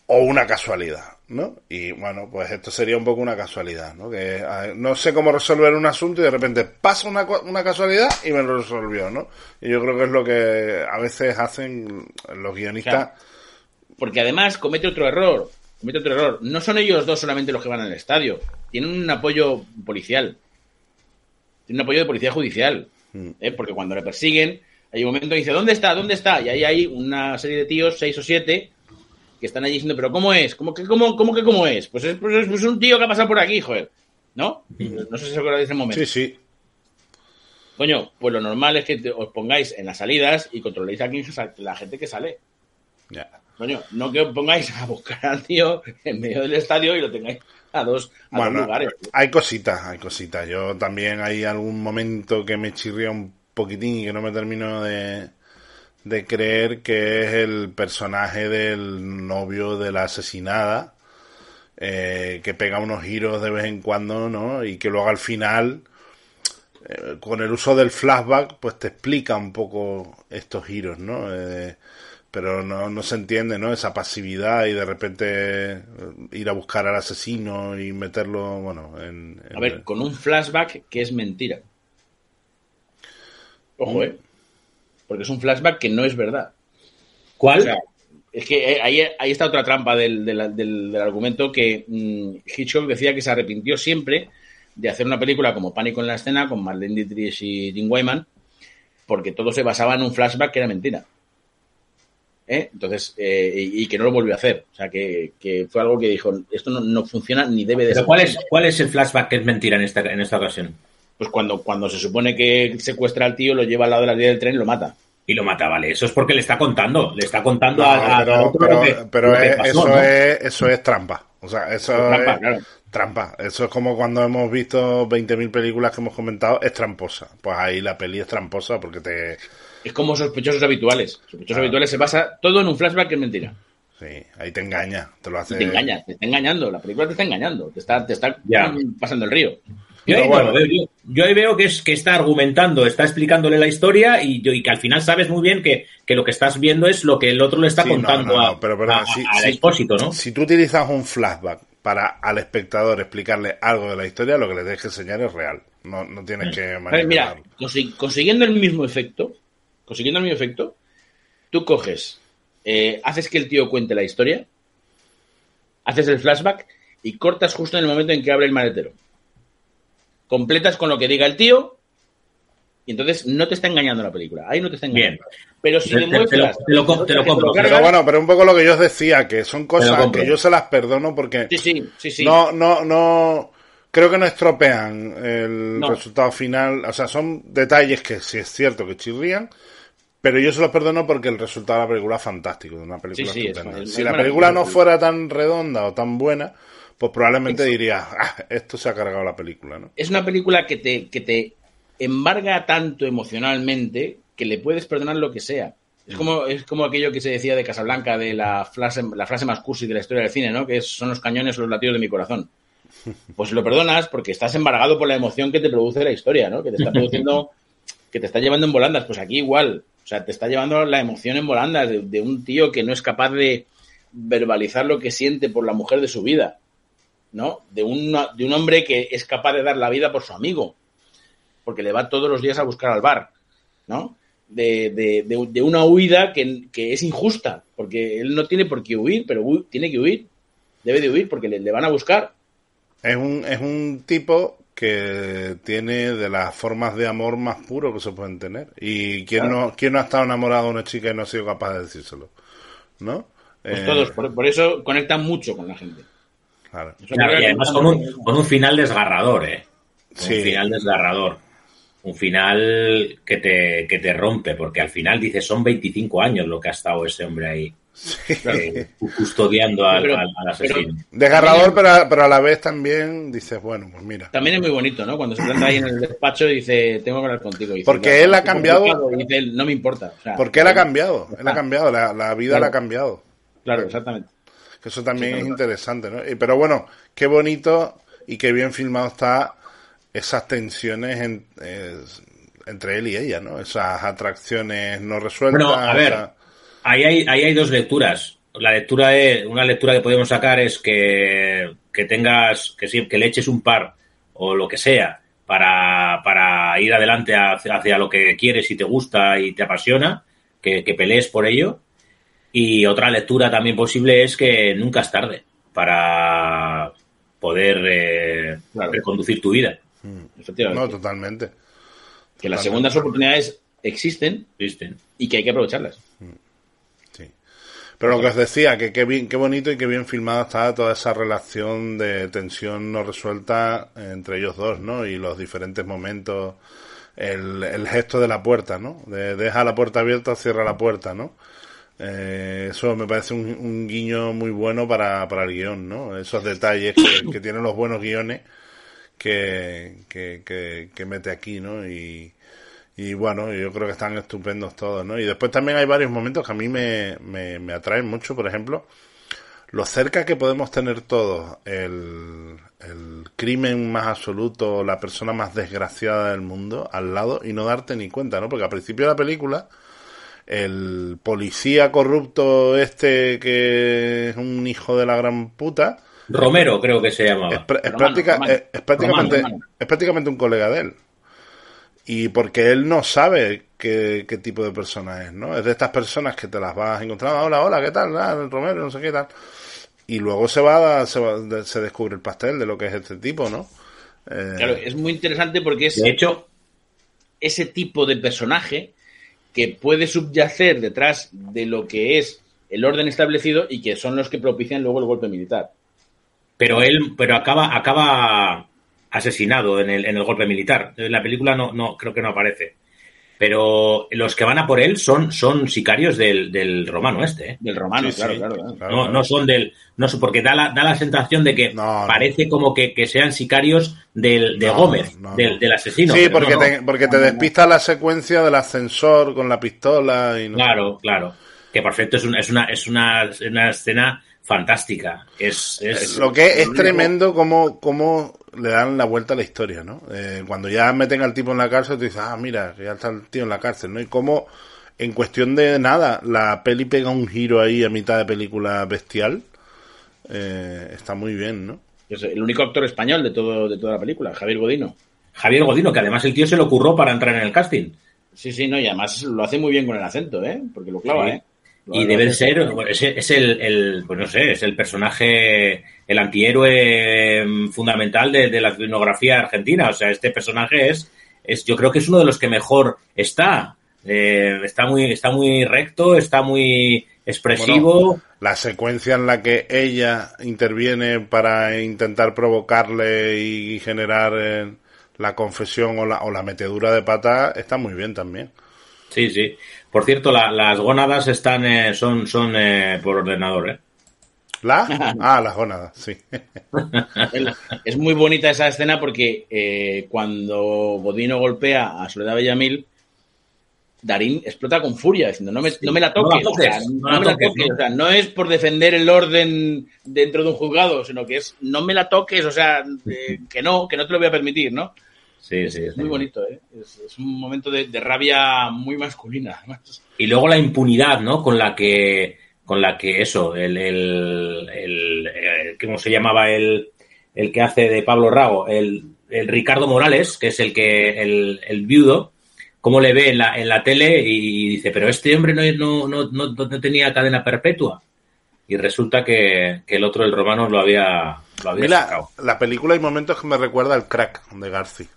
S1: o una casualidad. ¿No? Y bueno, pues esto sería un poco una casualidad, ¿no? Que no sé cómo resolver un asunto y de repente pasa una, una casualidad y me lo resolvió, ¿no? Y yo creo que es lo que a veces hacen los guionistas.
S3: Porque además comete otro error, comete otro error. No son ellos dos solamente los que van al estadio, tienen un apoyo policial, tienen un apoyo de policía judicial, mm. ¿eh? porque cuando le persiguen, hay un momento que dice, ¿dónde está? ¿Dónde está? Y ahí hay una serie de tíos, seis o siete, que están allí diciendo, pero ¿cómo es? ¿Cómo que cómo, cómo que cómo es? Pues es, pues es un tío que ha pasado por aquí, joder. ¿No? No sé si acuerdan de ese momento.
S1: Sí, sí.
S3: Coño, pues lo normal es que os pongáis en las salidas y controléis a la gente que sale. Ya. Coño, no que os pongáis a buscar al tío en medio del estadio y lo tengáis a dos, a dos lugares.
S1: Hay cositas, hay cositas. Yo también hay algún momento que me chirría un poquitín y que no me termino de, de creer que es el personaje del novio de la asesinada, eh, que pega unos giros de vez en cuando, ¿no? Y que luego al final, eh, con el uso del flashback, pues te explica un poco estos giros, ¿no? Eh, pero no, no se entiende, ¿no? Esa pasividad y de repente ir a buscar al asesino y meterlo, bueno, en...
S3: a ver, con un flashback que es mentira. Ojo, mm. Porque es un flashback que no es verdad.
S2: ¿Cuál?
S3: es que eh, ahí, ahí, está otra trampa del, del, argumento que mm, Hitchcock decía que se arrepintió siempre de hacer una película como Pánico en la escena con Marlene Dietrich y Jim Wyman, porque todo se basaba en un flashback que era mentira. ¿Eh? Entonces, eh, y, que no lo volvió a hacer. O sea, que, fue algo que dijo, esto no, funciona ni debe de
S2: ser. ¿cuál es, ¿cuál es el flashback que es mentira en esta, en esta ocasión?
S3: Pues cuando, cuando se supone que secuestra al tío, lo lleva al lado de la vía del tren y lo mata.
S2: Y lo mata, vale. Eso es porque le está contando. Le está contando a,
S1: Pero, eso, es, eso es trampa. O sea, eso es trampa, Eso es como cuando hemos visto 20.000 películas que hemos comentado, es tramposa. Pues ahí la peli es tramposa porque te...
S3: Es como sospechosos habituales. Sospechosos habituales se basa todo en un flashback que es mentira.
S1: Sí, ahí te engaña, te lo hace...
S3: te engaña, te está engañando, la película te está engañando, te está, te está pasando el río.
S2: Yo ahí, yo, ahí, veo que es que está argumentando, está explicándole la historia y, yo, y que al final sabes muy bien que, que, lo que estás viendo es lo que el otro le está contando a, pero, al expósito, ¿no?
S1: Si tú utilizas un flashback para al espectador explicarle algo de la historia, lo que le tienes que enseñar es real. No, no tienes que
S3: Mira, consiguiendo el mismo efecto, consiguiendo el mismo efecto, tú coges, eh, haces que el tío cuente la historia, haces el flashback y cortas justo en el momento en que abre el maletero. Completas con lo que diga el tío y entonces no te está engañando la película. Ahí no te está engañando. Pero si demuestras.
S2: Te, lo, compro.
S1: Pero bueno, pero un poco lo que yo os decía, que son cosas que yo se las perdono porque.
S3: Sí, sí, sí, sí.
S1: No, no, no. Creo que no estropean el resultado final. O sea, son detalles que sí es cierto que chirrían, pero yo se los perdono porque el resultado de la película es fantástico, de una película estupenda. si la película no fuera tan redonda o tan buena, pues probablemente diría, ah, esto se ha cargado la película, ¿no?
S3: Es una película que te, que te embarga tanto emocionalmente que le puedes perdonar lo que sea. Es como, es como aquello que se decía de Casablanca, de la frase, la frase más cursi de la historia del cine, ¿no? Que son los cañones o los latidos de mi corazón. Pues lo perdonas porque estás embargado por la emoción que te produce la historia, ¿no? Que te está produciendo, que te está llevando en volandas. Pues aquí igual. O sea, te está llevando la emoción en volandas de, de un tío que no es capaz de verbalizar lo que siente por la mujer de su vida, ¿no? De, de un hombre que es capaz de dar la vida por su amigo, porque le va todos los días a buscar al bar, ¿no? De, de, una huida que, es injusta, porque él no tiene por qué huir, pero tiene que huir, debe de huir porque le, van a buscar.
S1: Es un, es un tipo que tiene de las formas de amor más puro que se pueden tener. ¿Y quién, no, quién no ha estado enamorado de una chica y no ha sido capaz de decírselo? ¿No?
S3: Pues eh, todos, por, eso conectan mucho con la gente.
S2: Claro. y además con un, con un final desgarrador, ¿eh? Un final desgarrador un final que te, que te rompe, porque al final dices, son 25 años lo que ha estado ese hombre ahí. Eh, custodiando al, asesino.
S1: Desgarrador, pero, pero, a la vez también dices, bueno, pues mira.
S3: También es muy bonito, ¿no? Cuando se planta ahí en el despacho y dice, tengo que hablar contigo.
S1: porque él ha cambiado.
S3: Y dice, no me importa.
S1: porque él ha cambiado, él ha cambiado, la, la vida la ha cambiado.
S3: Claro, exactamente.
S1: Que eso también es interesante, ¿no? Pero bueno, qué bonito y qué bien filmado está esas tensiones en, entre él y ella, ¿no? Esas atracciones no resueltas.
S2: Bueno, a ver, ahí, hay, ahí hay dos lecturas. La lectura de, una lectura que podemos sacar es que, que tengas, que, que le eches un par o lo que sea para, para ir adelante hacia, hacia, lo que quieres y te gusta y te apasiona, que, que pelees por ello. Y otra lectura también posible es que nunca es tarde para poder eh, reconducir tu vida.
S1: Mm. No, totalmente.
S3: Que las segundas oportunidades existen, existen y que hay que aprovecharlas. Mm.
S1: Sí. Pero lo que os decía, que qué bien, qué bonito y qué bien filmada está toda esa relación de tensión no resuelta entre ellos dos, ¿no? Y los diferentes momentos, el, gesto de la puerta, ¿no? De deja la puerta abierta, cierra la puerta, ¿no? Eh, eso me parece un, guiño muy bueno para, para el guion, ¿no? Esos detalles que, que tienen los buenos guiones que, que, mete aquí, ¿no? Y, y bueno, yo creo que están estupendos todos, ¿no? Y después también hay varios momentos que a mí me, me, atraen mucho, por ejemplo, lo cerca que podemos tener todos el, el crimen más absoluto, la persona más desgraciada del mundo al lado y no darte ni cuenta, ¿no? Porque al principio de la película, el policía corrupto este que es un hijo de la gran puta,
S2: Romero creo que se llamaba.
S1: Es, prácticamente, es prácticamente un colega de él. Y porque él no sabe qué, tipo de persona es, ¿no? Es de estas personas que te las vas encontrando, hola, hola, ¿qué tal? Ah, Romero, no sé qué tal. Y luego se va, se, se descubre el pastel de lo que es este tipo, ¿no?
S3: Eh, claro, es muy interesante porque es
S2: de hecho
S3: ese tipo de personaje que puede subyacer detrás de lo que es el orden establecido y que son los que propician luego el golpe militar
S2: pero él, pero acaba, acaba asesinado en el, en el golpe militar. En la película no, no, creo que no aparece. Pero los que van a por él son, son sicarios del, del romano este, ¿eh?
S3: Del romano, claro, claro,
S2: No, no son del, no porque da la, da la sensación de que parece como que, que, sean sicarios del, de Gómez, del, del, asesino.
S1: Sí, porque te, porque te despista la secuencia del ascensor con la pistola y
S2: Claro, claro. Que perfecto, es una, es una, es una, una escena fantástica. Es, es
S1: lo que es tremendo como, como le dan la vuelta a la historia, ¿no? Eh, cuando ya meten al tipo en la cárcel, tú dices, ah, mira, ya está el tío en la cárcel, ¿no? Y cómo, en cuestión de nada, la peli pega un giro ahí a mitad de película bestial. Eh, está muy bien, ¿no?
S3: Es el único actor español de, todo, de toda la película, Javier Godino.
S2: Javier Godino, que además el tío se lo ocurrió para entrar en el casting.
S3: Sí, sí, no, y además lo hace muy bien con el acento, ¿eh? Porque lo clava, ¿eh?
S2: Y debe ser, es, el, pues no sé, es el personaje, el antihéroe mm, fundamental de, la filmografía argentina. O sea, este personaje es, es, yo creo que es uno de los que mejor está. Eh, está muy, está muy recto, está muy expresivo.
S1: la secuencia en la que ella interviene para intentar provocarle y generar eh, la confesión o la, o la metedura de pata está muy bien también.
S2: Sí, sí. Por cierto, las gónadas están, eh, son, son eh, por ordenador, ¿eh?
S1: ¿La? Ah, las gónadas, sí.
S3: es muy bonita esa escena porque eh, cuando Godino golpea a Soledad Bellamil, Darín explota con furia, diciendo, no me, no me la toques. No, es por defender el orden dentro de un juzgado, sino que es, no me la toques, o sea, que no, que no te lo voy a permitir, ¿no?
S2: Sí, sí.
S3: Es muy bonito, ¿eh? Es, un momento de, rabia muy masculina.
S2: Y luego la impunidad, ¿no? Con la que, con la que eso, el, el, el, ¿cómo se llamaba el, el que hace de Pablo Rago? El, el Ricardo Morales, que es el que, el, el viudo, cómo le ve en la, en la tele y dice, pero este hombre no, no, no, no tenía cadena perpetua. Y resulta que, que el otro, el romano, lo había, lo había
S1: sacado. La película hay momentos que me recuerda al crack de Garci.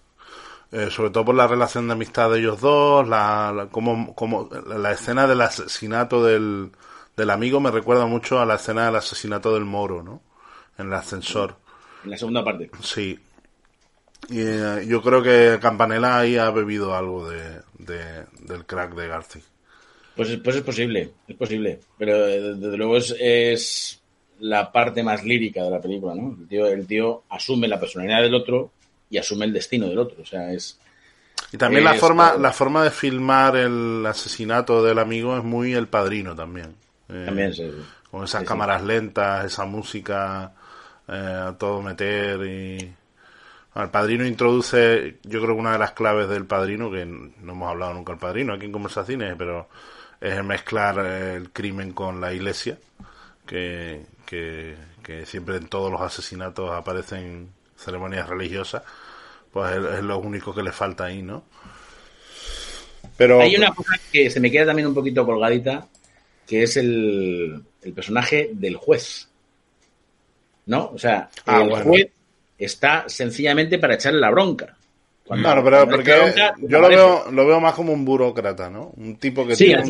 S1: Eh, sobre todo por la relación de amistad de ellos dos, la, como, como, la escena del asesinato del, del amigo me recuerda mucho a la escena del asesinato del moro, ¿no? En el ascensor.
S3: En la segunda parte.
S1: Sí. Y eh, yo creo que Campanella ahí ha bebido algo de, del crack de Garci.
S3: Pues, pues es posible, es posible. Pero eh, desde luego es, es la parte más lírica de la película, ¿no? El tío, el tío asume la personalidad del otro y asume el destino del otro. O sea, es.
S1: Y también la forma, la forma de filmar el asesinato del amigo es muy el padrino también.
S3: Eh, también, sí,
S1: Con esas cámaras lentas, esa música, eh, todo meter y. El padrino introduce, yo creo que una de las claves del padrino, que no hemos hablado nunca del padrino aquí en conversaciones, pero es mezclar el crimen con la iglesia, que, que, que siempre en todos los asesinatos aparecen ceremonias religiosas, pues es, lo único que le falta ahí, ¿no?
S3: Pero hay una cosa que se me queda también un poquito colgadita, que es el, personaje del juez. ¿No? O sea, ah, el juez está sencillamente para echarle la bronca.
S1: Claro, pero porque yo lo veo, lo veo más como un burócrata, ¿no? Un tipo que
S2: tiene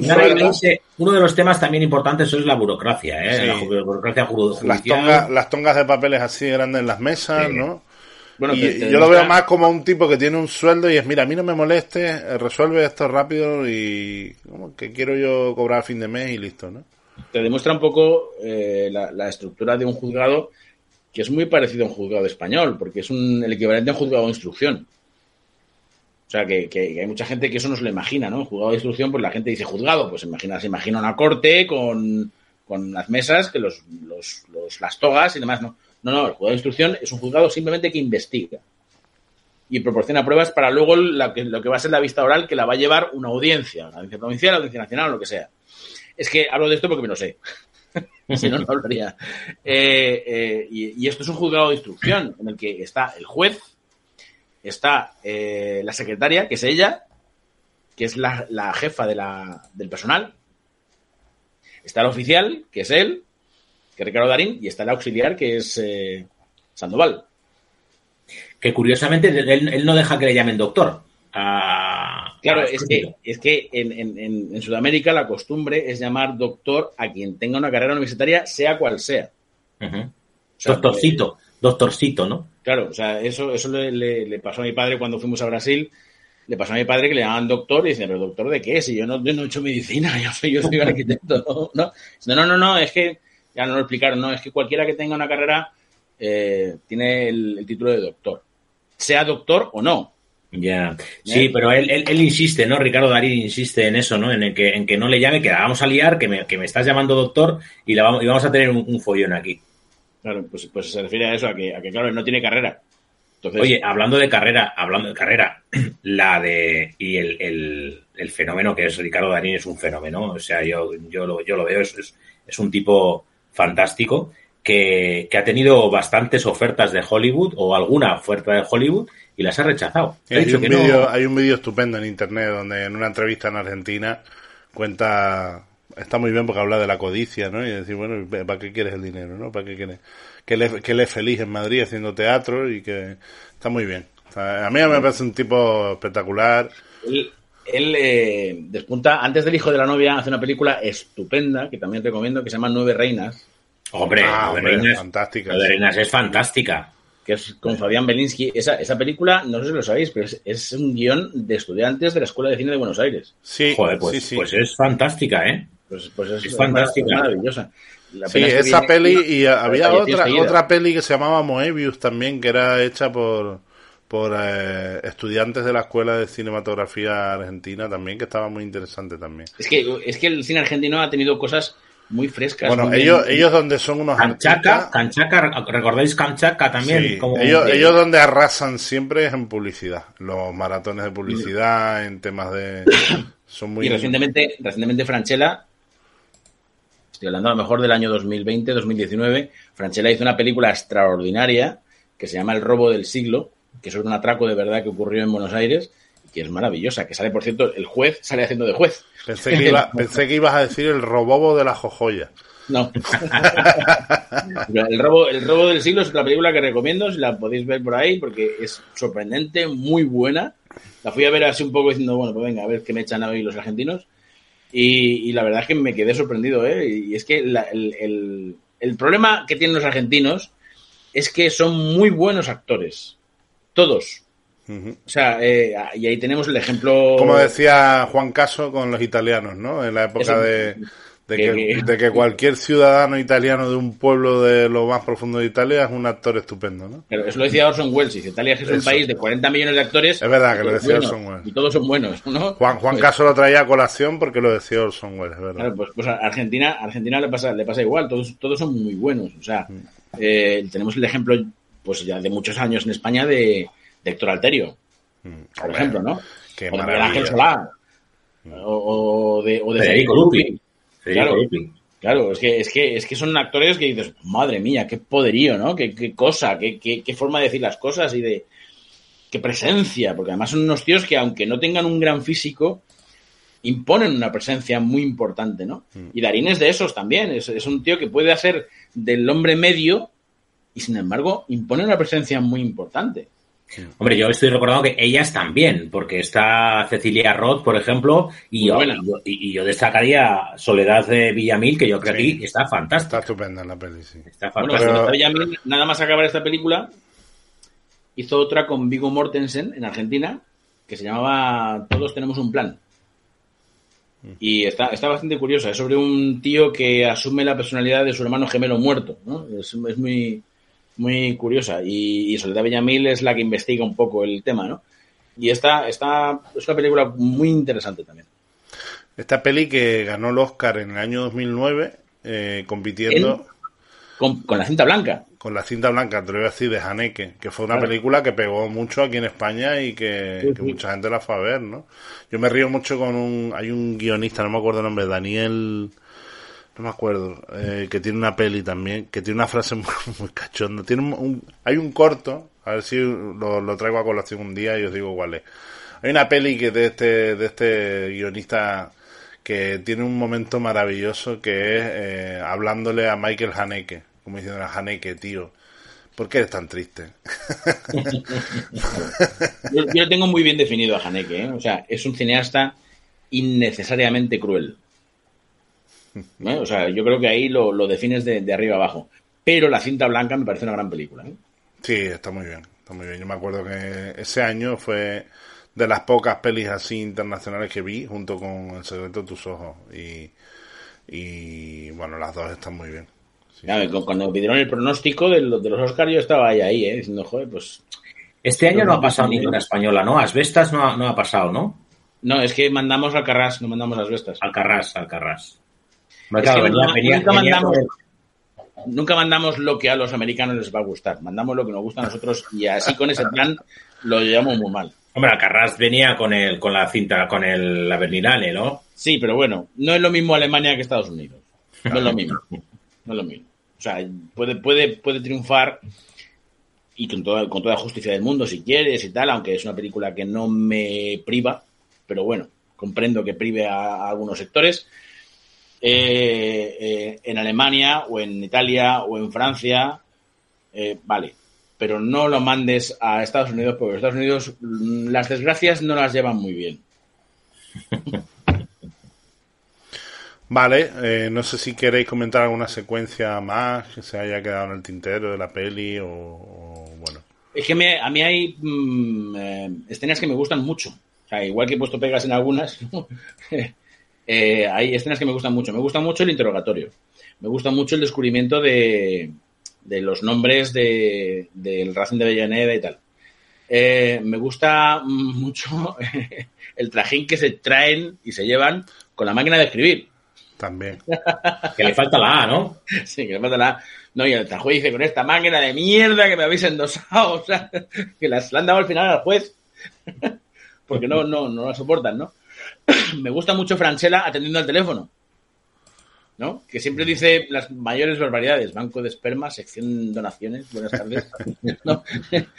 S2: uno de los temas también importantes es la burocracia, ¿eh? La burocracia
S1: judicial. Las tongas, de papeles así grandes en las mesas, ¿no? Bueno, y yo lo veo más como un tipo que tiene un sueldo y es, mira, a mí no me moleste, resuelve esto rápido y como que quiero yo cobrar a fin de mes y listo, ¿no?
S3: Te demuestra un poco eh, la, estructura de un juzgado que es muy parecido a un juzgado español, porque es un, el equivalente a un juzgado de instrucción. O sea, que, hay mucha gente que eso no se lo imagina, ¿no? juzgado de instrucción, pues la gente dice juzgado, pues imagina, se imagina una corte con, con las mesas, que los, los, los, las togas y demás, ¿no? No, no, el juzgado de instrucción es un juzgado simplemente que investiga y proporciona pruebas para luego lo que va a ser la vista oral que la va a llevar una audiencia, una audiencia provincial, una audiencia nacional lo que sea. Es que hablo de esto porque me lo sé. si no, no hablaría. Eh, eh, y, esto es un juzgado de instrucción en el que está el juez, está eh, la secretaria, que es ella, que es la, jefa de la, del personal, está el oficial, que es él, que es Ricardo Darín, y está el auxiliar, que es eh, Sandoval.
S2: Que curiosamente él, no deja que le llamen doctor. claro,
S3: es que, es que en, Sudamérica la costumbre es llamar doctor a quien tenga una carrera universitaria, sea cual sea.
S2: doctorcito, doctorcito, ¿no?
S3: Claro, o sea, eso, eso le, pasó a mi padre cuando fuimos a Brasil le pasó a mi padre que le llamaban doctor y dicen, pero doctor de qué? Si yo no, he hecho medicina, yo soy, yo soy arquitecto, ¿no? No, no, no, no, es que ya no lo explicaron, no, es que cualquiera que tenga una carrera eh, tiene el, título de doctor, sea doctor o no.
S2: Ya, sí, pero él, él, insiste, ¿no? Ricardo Darín insiste en eso, ¿no? En, el que, en que no le llame, que la vamos a liar, que me, que me estás llamando doctor y, la vamos, y vamos a tener un, follón aquí.
S3: Claro, pues, pues se refiere a eso, a que, a que, claro, él no tiene carrera.
S2: Oye, hablando de carrera, hablando de carrera, la de y el, el, el fenómeno que es Ricardo Darín es un fenómeno, o sea, yo, yo, lo, yo lo veo, es, es, es un tipo fantástico que, que, ha tenido bastantes ofertas de Hollywood o alguna oferta de Hollywood y las ha rechazado. Ha
S1: hay, un video, no... hay un vídeo estupendo en internet donde en una entrevista en Argentina cuenta está muy bien porque habla de la codicia, ¿no? Y decir, bueno, ¿para qué quieres el dinero, no? ¿Para qué quieres? Que él, es, que él es feliz en Madrid haciendo teatro y que está muy bien. O sea, a mí me parece un tipo espectacular.
S3: Él, él eh, despunta, antes del hijo de la novia, hace una película estupenda que también recomiendo que se llama Nueve Reinas.
S2: Hombre,
S1: Ah,
S2: Nueve
S1: hombre,
S2: Reinas,
S1: fantástica.
S2: Nueve
S1: sí.
S2: Reinas es fantástica.
S3: que es con Fabián Belinsky. Esa, esa película, no sé si lo sabéis, pero es, es un guion de estudiantes de la Escuela de Cine de Buenos Aires.
S1: Sí,
S2: Joder, pues,
S1: sí, sí.
S2: pues es fantástica, ¿eh?
S3: Pues, pues es,
S2: Es fantástica.
S3: es maravillosa. La
S1: Sí, esa
S3: viene-
S1: peli y había otra otra peli que se llamaba Moebius también que era hecha por por eh, estudiantes de la escuela de cinematografía argentina también que estaba muy interesante también.
S3: Es que, es que el cine argentino ha tenido cosas muy frescas.
S1: Bueno,
S3: muy
S1: ellos
S3: bien-
S1: ellos donde son unos
S2: Kanchaka,
S1: artistas,
S2: Kanchaka, ¿recordáis Kanchaka también?
S1: sí,
S2: Como-
S1: ellos,
S2: de-
S1: ellos donde arrasan siempre es en publicidad, los maratones de publicidad, en temas de son muy
S3: Y recientemente, recientemente Franchella, estoy hablando a lo mejor del año 2020, 2019, Franchella hizo una película extraordinaria que se llama El robo del siglo, que es un atraco de verdad que ocurrió en Buenos Aires y que es maravillosa, que sale, por cierto, el juez sale haciendo de juez.
S1: Pensé que, iba, pensé que ibas a decir el robobo de la jojoya.
S3: No. El, robo, el robo del siglo es otra película que recomiendo, si la podéis ver por ahí, porque es sorprendente, muy buena. La fui a ver así un poco diciendo, bueno, pues venga, a ver qué me echan hoy los argentinos. Y, y la verdad es que me quedé sorprendido, ¿eh? Y es que la- el, el- el problema que tienen los argentinos es que son muy buenos actores. Todos. O sea, eh, y ahí tenemos el ejemplo...
S1: Como decía Juan Caso con los italianos, ¿no? En la época
S3: Eso.
S1: de, de,
S3: Que-
S1: que,
S3: que-
S1: de que cualquier ciudadano italiano de un pueblo de lo más profundo de Italia es un actor estupendo, ¿no?
S3: Pero eso lo decía Orson Welles. Dice, Italia es un
S1: Eso.
S3: país de 40 millones de actores.
S1: Es verdad que lo
S3: y
S1: decía
S3: buenos,
S1: Orson Welles.
S3: Y todos son buenos, ¿no?
S1: Juan, Juan
S3: Pues,
S1: Caso lo traía a colación porque lo decía Orson Welles, es verdad.
S3: Claro, pues, pues a Argentina, a Argentina le pasa, le pasa igual, todos, todos son muy buenos. O sea,
S1: Mm.
S3: eh, tenemos el ejemplo, pues ya de muchos años en España, de, de Héctor Alterio,
S1: Mm,
S3: por ejemplo, ¿no?
S1: Qué
S3: o de. Ángel Solá. O, o de, o de
S2: Federico Lupi.
S3: Claro. Claro, es que, es que, es que son actores que dices, madre mía, qué poderío, ¿no? Qué, qué cosa, qué, qué, qué forma de decir las cosas y de qué presencia, porque además son unos tíos que aunque no tengan un gran físico, imponen una presencia muy importante, ¿no? Y Darín es de esos también, es, es un tío que puede hacer del hombre medio y sin embargo impone una presencia muy importante.
S2: Hombre, yo estoy recordando que ellas también, porque está Cecilia Roth, por ejemplo, y yo, y yo- y yo destacaría Soledad de Villamil, que yo creo que
S1: Sí.
S2: aquí está fantástica.
S1: Está estupenda en la peli, sí.
S2: Está
S3: Bueno,
S2: fantástica.
S1: Pero-
S3: Soledad Villamil, nada más acabar esta película, hizo otra con Vigo Mortensen en Argentina, que se llamaba Todos tenemos un plan. Y está, está bastante curiosa. Es sobre un tío que asume la personalidad de su hermano gemelo muerto. ¿no? Es, es muy, muy curiosa. Y, y Soledad Villamil es la que investiga un poco el tema. ¿no? Y esta, esta es una película muy interesante también.
S1: Esta peli que ganó el Oscar en el año 2009, eh, compitiendo
S3: Con, con la cinta blanca.
S1: con la cinta blanca, te lo voy a decir, de Haneke, que fue una
S3: Claro.
S1: película que pegó mucho aquí en España y que,
S3: Sí,
S1: que mucha gente la fue a ver, ¿no? Yo me río mucho con un... Hay un guionista, no me acuerdo el nombre, Daniel... No me acuerdo, eh, que tiene una peli también, que tiene una frase muy, cachonda. Tiene un, hay un corto, a ver si lo, traigo a colación un día y os digo cuál es. Hay una peli que de este, de este guionista que tiene un momento maravilloso que es eh, hablándole a Michael Haneke, como diciendo a Haneke, tío, ¿por qué eres tan triste?
S3: Yo, yo tengo muy bien definido a Haneke, ¿eh? O sea, es un cineasta innecesariamente cruel. ¿Eh? O sea, yo creo que ahí lo, lo defines de, de arriba abajo. Pero La cinta blanca me parece una gran película. ¿eh?
S1: Sí, está muy bien, está muy bien. Yo me acuerdo que ese año fue de las pocas pelis así internacionales que vi, junto con El secreto de tus ojos. Y, y bueno, las dos están muy bien. Sí.
S3: Claro, cu- cuando me pidieron el pronóstico de, lo- de los Oscars, yo estaba ahí, ahí, ¿eh? diciendo, joder, pues.
S2: Este año no ha pasado ninguna española, ¿no? Asbestas no ha, no ha pasado, ¿no?
S3: No, es que mandamos al Carras, no mandamos las Vestas.
S2: Alcarrás, Alcarrás.
S3: Es
S2: Claro,
S3: que
S2: venía-
S3: nunca-
S2: venía-
S3: nunca
S2: venía
S3: mandamos- nunca mandamos lo que a los americanos les va a gustar, mandamos lo que nos gusta a nosotros y así con ese plan lo llevamos muy mal.
S2: Hombre, Carras venía con el, con la cinta, con el, la Berlinale, ¿no?
S3: Sí, pero bueno, no es lo mismo Alemania que Estados Unidos. No es lo mismo. No es lo mismo. O sea, puede, puede, puede triunfar y con toda, con toda justicia del mundo si quieres y tal, aunque es una película que no me priva, pero bueno, comprendo que prive a, algunos sectores. Eh, eh, en Alemania o en Italia o en Francia, eh, vale, pero no lo mandes a Estados Unidos porque Estados Unidos mm, las desgracias no las llevan muy bien.
S1: Vale, no sé si queréis comentar alguna secuencia más que se haya quedado en el tintero de la peli o, bueno.
S3: Es que a mí hay mm, escenas que me gustan mucho. O sea, igual que he puesto pegas en algunas, eh, hay escenas que me gustan mucho. Me gusta mucho el interrogatorio. Me gusta mucho el descubrimiento de, los nombres del Racing de Avellaneda y tal. Eh, me gusta mucho el trajín que se traen y se llevan con la máquina de escribir.
S1: También.
S2: que le falta la A, ¿no?
S3: Sí, que le falta la A. No, y el juez dice, con esta máquina de mierda que me habéis endosado, o sea, que las han dado al final al juez porque no, no, no la soportan, ¿no? Me gusta mucho Franchella atendiendo al teléfono, ¿no? Que siempre dice las mayores barbaridades. Banco de esperma, sección donaciones, buenas tardes.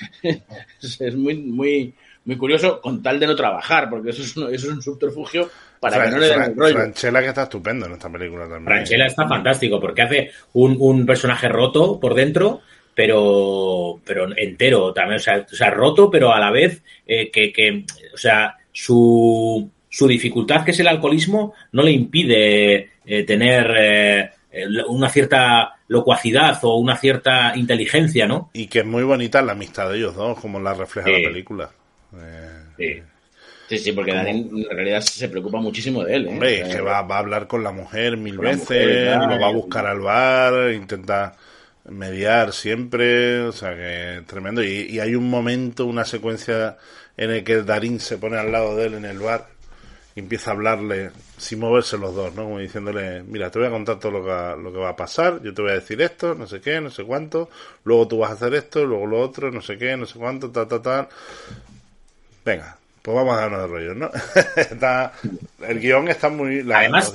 S3: es muy, muy, muy curioso con tal de no trabajar, porque eso es un, eso es un subterfugio para que no le den el rollo.
S1: Franchella que está estupendo en esta película también.
S2: Franchella está fantástico, porque hace un, un personaje roto por dentro pero, pero entero también, o sea, o sea, roto, pero a la vez eh, que, que, o sea, su, su dificultad, que es el alcoholismo, no le impide eh, tener eh, una cierta locuacidad o una cierta inteligencia, ¿no?
S1: Y que es muy bonita la amistad de ellos dos, como la refleja la película.
S3: sí. Sí, sí, porque Dani en realidad se preocupa muchísimo de él.
S1: Hombre, es que va, va, a hablar con la mujer mil veces, lo va a buscar al bar, intenta mediar siempre, o sea que tremendo. Y, hay un momento, una secuencia en el que Darín se pone al lado de él en el bar y empieza a hablarle sin moverse los dos, ¿no? Como diciéndole, mira, te voy a contar todo lo que, lo que va a pasar, yo te voy a decir esto, no sé qué, no sé cuánto, luego tú vas a hacer esto, luego lo otro, no sé qué, no sé cuánto, tal, tal, tal. Venga, pues vamos a darnos de rollo, ¿no? el guion está muy.
S2: además,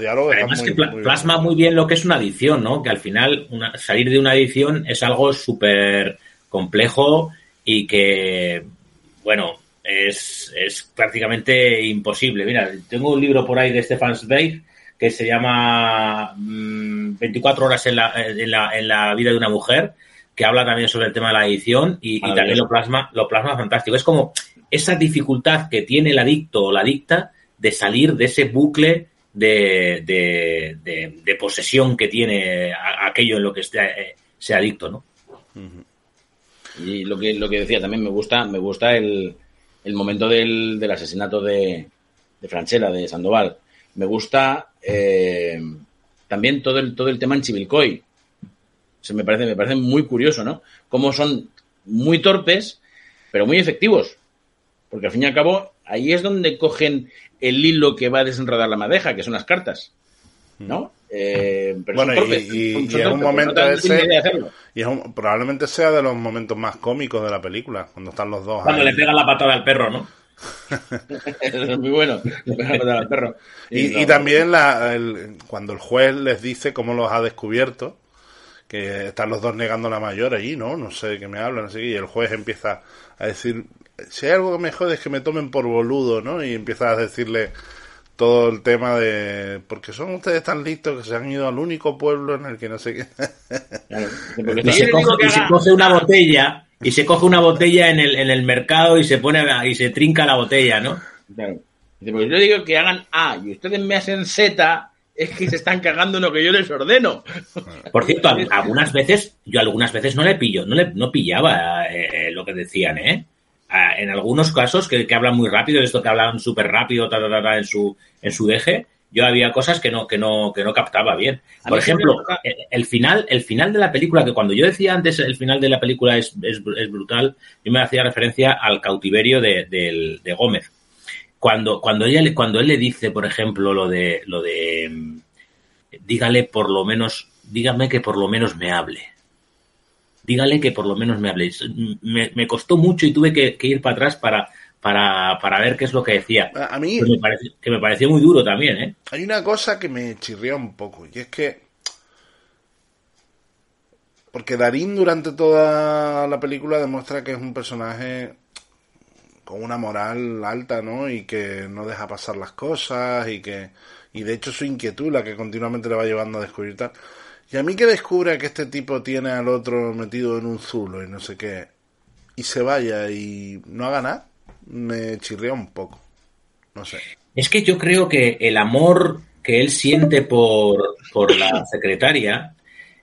S2: que plasma muy bien lo que es una adicción, ¿no? Que al final salir de una adicción es algo súper complejo y que, bueno, es, es prácticamente imposible. Mira, tengo un libro por ahí de Stefan Zweig que se llama 24 mm, horas en la, en, la, en la vida de una mujer que habla también sobre el tema de la adicción y, y también lo plasma, lo plasma fantástico. Es como esa dificultad que tiene el adicto o la adicta de salir de ese bucle de, de, posesión que tiene aquello en lo que esté, sea adicto, ¿no?
S3: Y lo que, lo que decía también me gusta, me gusta el, el momento del, del asesinato de, de Franchella, de Sandoval. Me gusta eh, también todo el, todo el tema en Chivilcoy. Se me parece, me parece muy curioso, ¿no? Cómo son muy torpes, pero muy efectivos. Porque al fin y al cabo, ahí es donde cogen el hilo que va a desenredar la madeja, que son las cartas. ¿No?
S1: Eh, bueno, y, y, un momento ese, y probablemente sea de los momentos más cómicos de la película, cuando están los dos.
S2: Cuando le pegan la patada al perro, ¿no?
S3: es muy bueno, le pegan la patada al perro.
S1: Y, también la, cuando el juez les dice cómo los ha descubierto, que están los dos negando la mayor allí, ¿no? No sé de qué me hablan, así, y el juez empieza a decir, si hay algo que me jode es que me tomen por boludo, ¿no? Y empiezas a decirle todo el tema de porque son ustedes tan listos que se han ido al único pueblo en el que no sé qué.
S2: y, se coge, una botella y se coge una botella en el, en el mercado y se pone y se trinca la botella, ¿no?
S3: Claro. Porque yo digo que hagan A y ustedes me hacen Z, es que se están cagando en lo que yo les ordeno.
S2: Por cierto, algunas veces, yo algunas veces no le pillo, no le no pillaba eh, lo que decían, ¿eh? En algunos casos que, hablan muy rápido, de esto que hablan súper rápido en su en su deje, yo había cosas que no que no que no captaba bien. Por ejemplo, el, final el final de la película que cuando yo decía antes el final de la película es, es, brutal, yo me hacía referencia al cautiverio de, de, Gómez. Cuando cuando ella cuando él le dice, por ejemplo, lo de lo de dígale por lo menos dígame que por lo menos me hable. Dígale que por lo menos me hable. Me, me costó mucho y tuve que, ir para atrás para, para, para, ver qué es lo que decía.
S1: A mí...
S2: Que me, pareció, que me pareció muy duro también, ¿eh?
S1: Hay una cosa que me chirría un poco, y es que porque Darín durante toda la película demuestra que es un personaje con una moral alta, ¿no? Y que no deja pasar las cosas y que y de hecho su inquietud la que continuamente le va llevando a descubrir tal. Y a mí que descubra que este tipo tiene al otro metido en un zulo y no sé qué y se vaya y no haga nada, me chirría un poco. No sé.
S2: Es que yo creo que el amor que él siente por, por la secretaria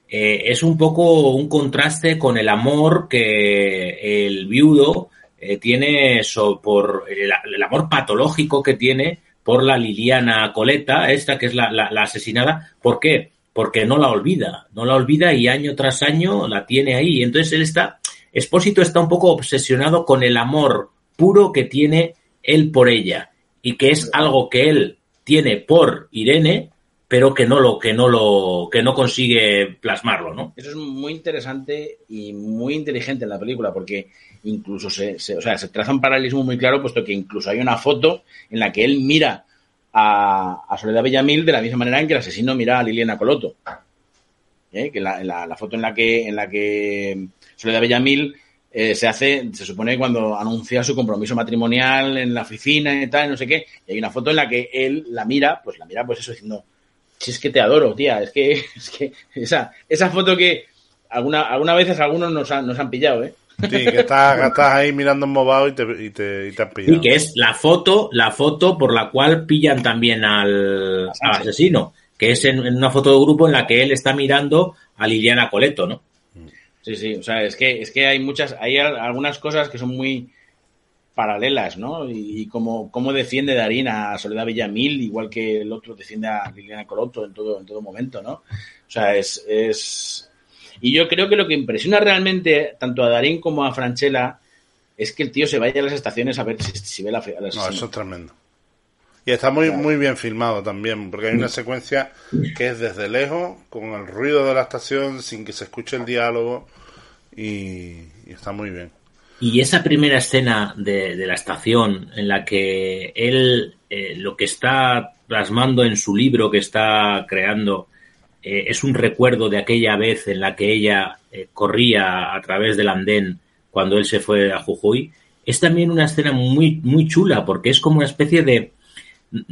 S2: eh, es un poco un contraste con el amor que el viudo eh, tiene por el, amor patológico que tiene por la Liliana Coleta, esta que es la, la, asesinada. ¿Por qué? Porque no la olvida, no la olvida y año tras año la tiene ahí. Entonces él está, Expósito está un poco obsesionado con el amor puro que tiene él por ella y que es algo que él tiene por Irene, pero que no lo que no lo que no consigue plasmarlo, ¿no?
S3: Eso es muy interesante y muy inteligente en la película porque incluso se, o sea, se traza un paralelismo muy claro puesto que incluso hay una foto en la que él mira a, a Soledad Bellamil de la misma manera en que el asesino mira a Liliana Coloto. ¿Eh? Que la, la, foto en la que en la que Soledad Bellamil eh, se hace, se supone cuando anuncia su compromiso matrimonial en la oficina y tal, no sé qué, y hay una foto en la que él la mira, pues la mira pues eso diciendo si es que te adoro, tía, es que, es que esa, esa foto que alguna, algunas veces algunos nos, nos han pillado, ¿eh?
S1: Sí, que estás, ahí mirando embobado y te, y, te, y te han pillado.
S2: Sí, que es la foto, la foto por la cual pillan también al, asesino, que es en, una foto de grupo en la que él está mirando a Liliana Coleto, ¿no?
S3: Sí, sí, o sea, es que, es que hay muchas, hay algunas cosas que son muy, paralelas, ¿no? Y, como, cómo defiende Darín a Soledad Villamil, igual que el otro defiende a Liliana Coloto en todo, en todo momento, ¿no? O sea, es, es... Y yo creo que lo que impresiona realmente tanto a Darín como a Franchella es que el tío se vaya a las estaciones a ver si, ve la, la
S1: No, eso es tremendo. Y está muy, muy bien filmado también, porque hay una secuencia que es desde lejos, con el ruido de la estación, sin que se escuche el diálogo, y está muy bien.
S2: Y esa primera escena de, la estación en la que él eh, lo que está plasmando en su libro que está creando eh, es un recuerdo de aquella vez en la que ella eh, corría a través del andén cuando él se fue a Jujuy, es también una escena muy, muy chula porque es como una especie de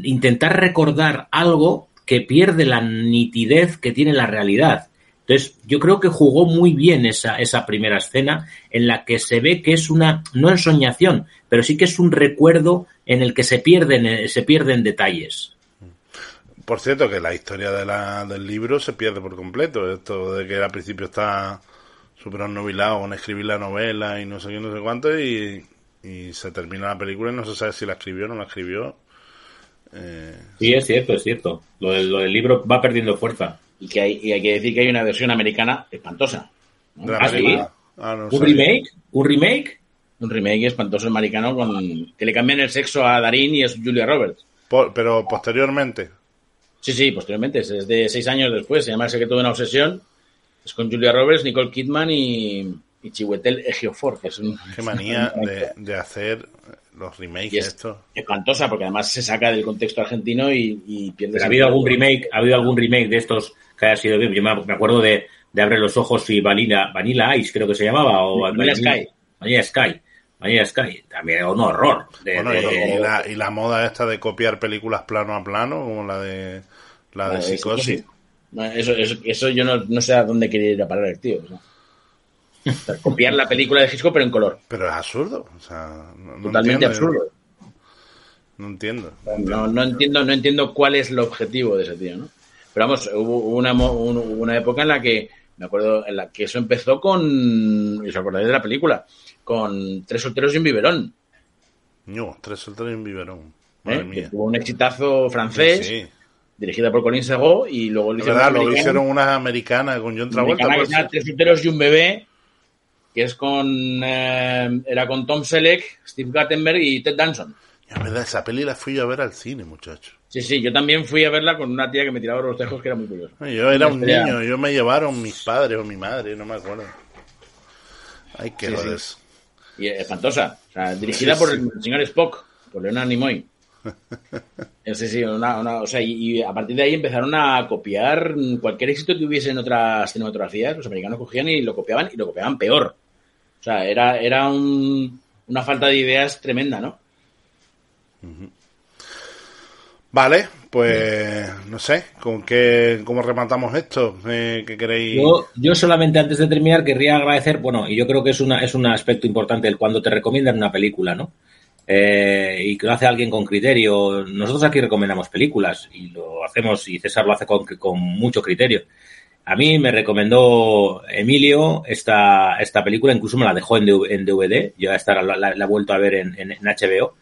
S2: intentar recordar algo que pierde la nitidez que tiene la realidad. Entonces, yo creo que jugó muy bien esa, esa primera escena en la que se ve que es una, no ensoñación, pero sí que es un recuerdo en el que se pierden, eh, se pierden detalles.
S1: Por cierto, que la historia de la, del libro se pierde por completo. Esto de que al principio está súper novelado con escribir la novela y no sé qué, no sé cuánto, y, se termina la película y no se sabe si la escribió o no la escribió.
S2: Eh, sí, es cierto, es cierto. Lo lo del libro va perdiendo fuerza
S3: y que hay, y hay que decir que hay una versión americana espantosa.
S2: ¿Ah, sí? Ah, ¿Un remake? ¿Un remake?
S3: Un remake espantoso americano con que le cambian el sexo a Darín y es Julia Roberts.
S1: pero posteriormente.
S3: Sí, sí, posteriormente. Es de seis años después. Se llama El secreto de una obsesión. Es con Julia Roberts, Nicole Kidman y, y Chiwetel Ejiofor, que es un...
S1: Qué manía de, de hacer los remakes
S3: es
S1: esto.
S3: espantosa porque además se saca del contexto argentino y, y pierde
S2: ha habido algún remake ha habido algún remake de estos que haya sido bien. Yo me acuerdo de, de Abre los Ojos y Vanilla, Vanilla Ice, creo que se llamaba. O
S3: Vanilla, Sky.
S2: Vanilla Sky. Vanilla Sky. También un horror.
S1: bueno, y, la, y, la, moda esta de copiar películas plano a plano, como la de la de Psicosis.
S3: Eso, eso, eso, yo no, no, sé a dónde quería ir a parar el tío. copiar la película de Hitchcock pero en color.
S1: Pero es absurdo. O sea,
S3: no, Totalmente absurdo.
S1: No entiendo.
S3: No, no, entiendo, no entiendo cuál es el objetivo de ese tío, ¿no? Pero vamos, hubo una, una época en la que, me acuerdo, en la que eso empezó con, y os acordáis de la película, con Tres solteros y un biberón.
S1: No, Tres solteros y un biberón.
S3: ¿Eh? Madre Tuvo un exitazo francés. dirigida por Colin Segó y luego
S1: lo hicieron, luego hicieron una americana con John Travolta.
S3: Pues. Tres solteros y un bebé, que es con eh, era con Tom Selleck, Steve Guttenberg y Ted Danson.
S1: Es verdad, esa peli la fui a ver al cine, muchacho.
S3: Sí, sí, yo también fui a verla con una tía que me tiraba los tejos que era muy curioso.
S1: Yo era un niño, yo me llevaron mis padres o mi madre, no me acuerdo. Ay, qué
S3: Sí, sí. Y espantosa. O sea, dirigida
S1: Sí,
S3: por el señor Spock, por Leonard Nimoy. Sí, sí, una, una- o sea, y, y a partir de ahí empezaron a copiar cualquier éxito que hubiese en otras cinematografías. Los americanos cogían y lo copiaban y lo copiaban peor. O sea, era, era un- una falta de ideas tremenda, ¿no?
S1: Vale, pues no sé, ¿con qué, cómo rematamos esto? Eh, ¿Qué queréis?
S2: Yo, yo solamente antes de terminar querría agradecer, bueno, y yo creo que es una es un aspecto importante el cuando te recomiendan una película, ¿no? Eh, y que lo hace alguien con criterio. Nosotros aquí recomendamos películas y lo hacemos y César lo hace con, con mucho criterio. A mí me recomendó Emilio esta, esta película, incluso me la dejó en, DV en DVD. Yo la, la- he vuelto a ver en HBO,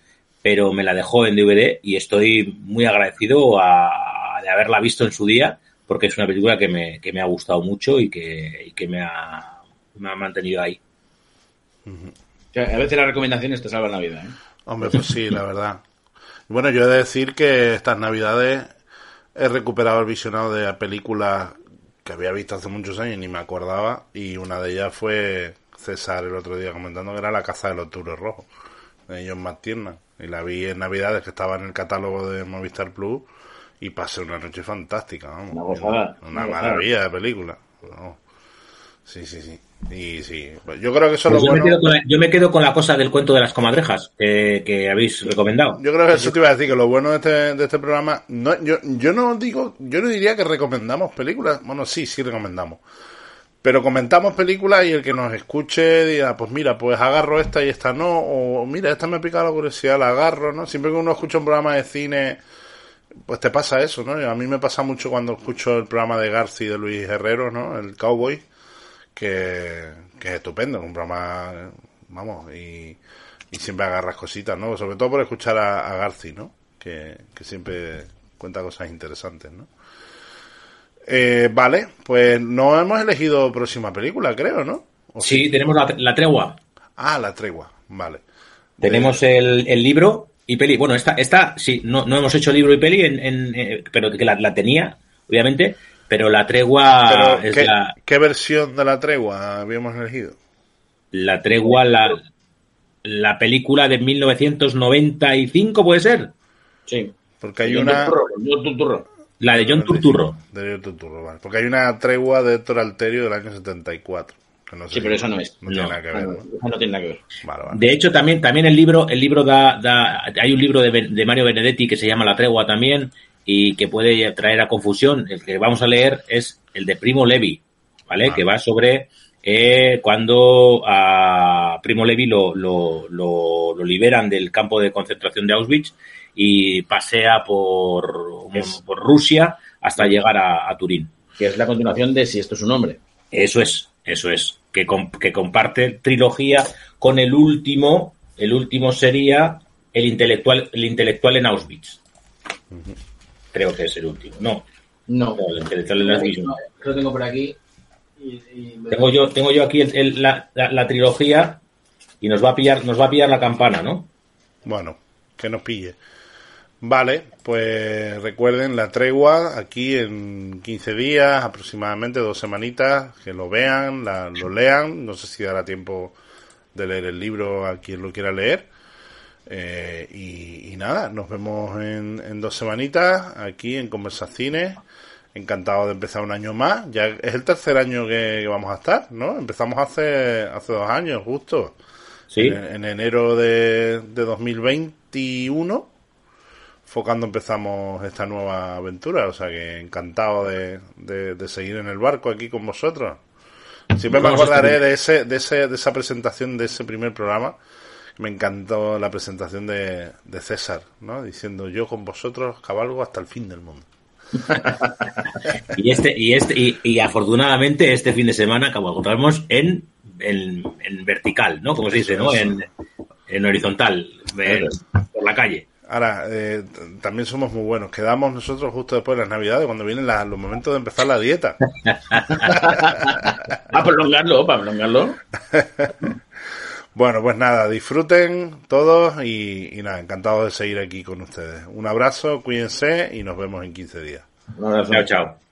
S2: pero me la dejó en DVD y estoy muy agradecido a- de haberla visto en su día, porque es una película que me, que me ha gustado mucho y que, y que me, ha, me ha mantenido ahí.
S3: O sea, a veces las recomendaciones te salvan la vida, ¿eh?
S1: Hombre, pues sí, la verdad. Bueno, yo he de decir que estas navidades he recuperado el visionado de películas que había visto hace muchos años y ni me acordaba. Y una de ellas fue César el otro día comentando que era La Casa de los Turos Rojos, de John McTiernan. Y la vi en navidades que estaba en el catálogo de Movistar Plus y pasé una noche fantástica, vamos.
S3: Una gozada,
S1: Una,
S3: una gozada.
S1: maravilla de película. No. Sí, sí, sí. Y sí, pues yo creo que eso es
S2: Pues
S1: lo
S2: yo, me
S1: bueno.
S2: quedo con la, yo me quedo con la cosa del cuento de las comadrejas que, que habéis recomendado.
S1: Yo creo que eso te iba a decir, que lo bueno de este, de este programa, no, yo, yo no digo, yo no diría que recomendamos películas, bueno, sí, sí recomendamos, pero comentamos películas y el que nos escuche diga, pues mira, pues agarro esta y esta no, o mira, esta me pica la curiosidad, la agarro, ¿no? Siempre que uno escucha un programa de cine, pues te pasa eso, ¿no? A mí me pasa mucho cuando escucho el programa de Garci de Luis Herrero, ¿no? El Cowboy, que, que es estupendo, un programa, vamos, y, siempre agarras cositas, ¿no? Sobre todo por escuchar a, a Garci, ¿no? Que, que siempre cuenta cosas interesantes, ¿no? Eh, vale, pues no hemos elegido próxima película, creo, ¿no? ¿O
S2: Sí, tenemos la, la tregua.
S1: Ah, la tregua, vale.
S2: Tenemos el, el libro y peli. Bueno, esta, esta sí, no, no hemos hecho libro y peli, en, en, eh, pero que la, la tenía, obviamente, pero la tregua
S1: Pero,
S2: es
S1: ¿qué,
S2: la,
S1: qué versión de la tregua habíamos elegido?
S2: la tregua, la, la película de 1995, ¿puede ser?
S3: Sí.
S1: Porque hay una...
S2: La de John Turturro.
S1: De John Turturro, vale. Porque hay una tregua de Héctor Alterio del año 74. Que no sé
S3: Sí, pero esa no es.
S1: No, tiene nada que ver,
S3: No,
S1: ¿no?
S3: tiene nada que ver.
S1: Vale, vale.
S2: De hecho, también, también el libro, el libro da, da, hay un libro de, Mario Benedetti que se llama La Tregua también y que puede traer a confusión. El que vamos a leer es el de Primo Levi, ¿vale? Que va sobre eh, cuando a Primo Levi lo, lo, lo, lo liberan del campo de concentración de Auschwitz y pasea por,
S3: Es-
S2: por Rusia hasta llegar a, a Turín.
S3: Que es la continuación de Si esto es un hombre.
S2: Eso es, eso es. Que comparte trilogía con el último. El último sería el intelectual, el intelectual en Auschwitz. Creo que es el último. No,
S3: No.
S2: no, el intelectual en Auschwitz. no.
S3: Lo tengo por aquí. Y, y-
S2: Tengo yo, tengo yo aquí el- el- la, la- la trilogía y nos va a pillar, nos va a pillar la campana, ¿no?
S1: Bueno, que nos pille. Vale, pues recuerden la tregua aquí en 15 días, aproximadamente dos semanitas, que lo vean, la- lo lean. No sé si dará tiempo de leer el libro a quien lo quiera leer. Eh, y, y nada, nos vemos en, en dos semanitas aquí en Conversacines. Encantado de empezar un año más. Ya es el tercer año que, vamos a estar, ¿no? Empezamos hace, hace dos años, justo.
S2: Sí.
S1: En, en enero de, de 2021 fue cuando empezamos esta nueva aventura. O sea que encantado de, de- de seguir en el barco aquí con vosotros. Siempre me acordaré de, ese, de, ese, de esa presentación, de ese primer programa. Me encantó la presentación de, de César, ¿no? Diciendo yo con vosotros cabalgo hasta el fin del mundo.
S2: Y este, y este, y, y afortunadamente este fin de semana encontramos en, en, en vertical, ¿no? Como se dice, ¿no? En, en horizontal, por la calle.
S1: Ahora, eh, también somos muy buenos. Quedamos nosotros justo después de las Navidades, cuando vienen la- los momentos de empezar la dieta.
S3: Para prolongarlo, para prolongarlo.
S1: Bueno, pues nada, disfruten todos y, y nada, encantado de seguir aquí con ustedes. Un abrazo, cuídense y nos vemos en 15 días.
S3: Un abrazo.
S2: Chao, chao.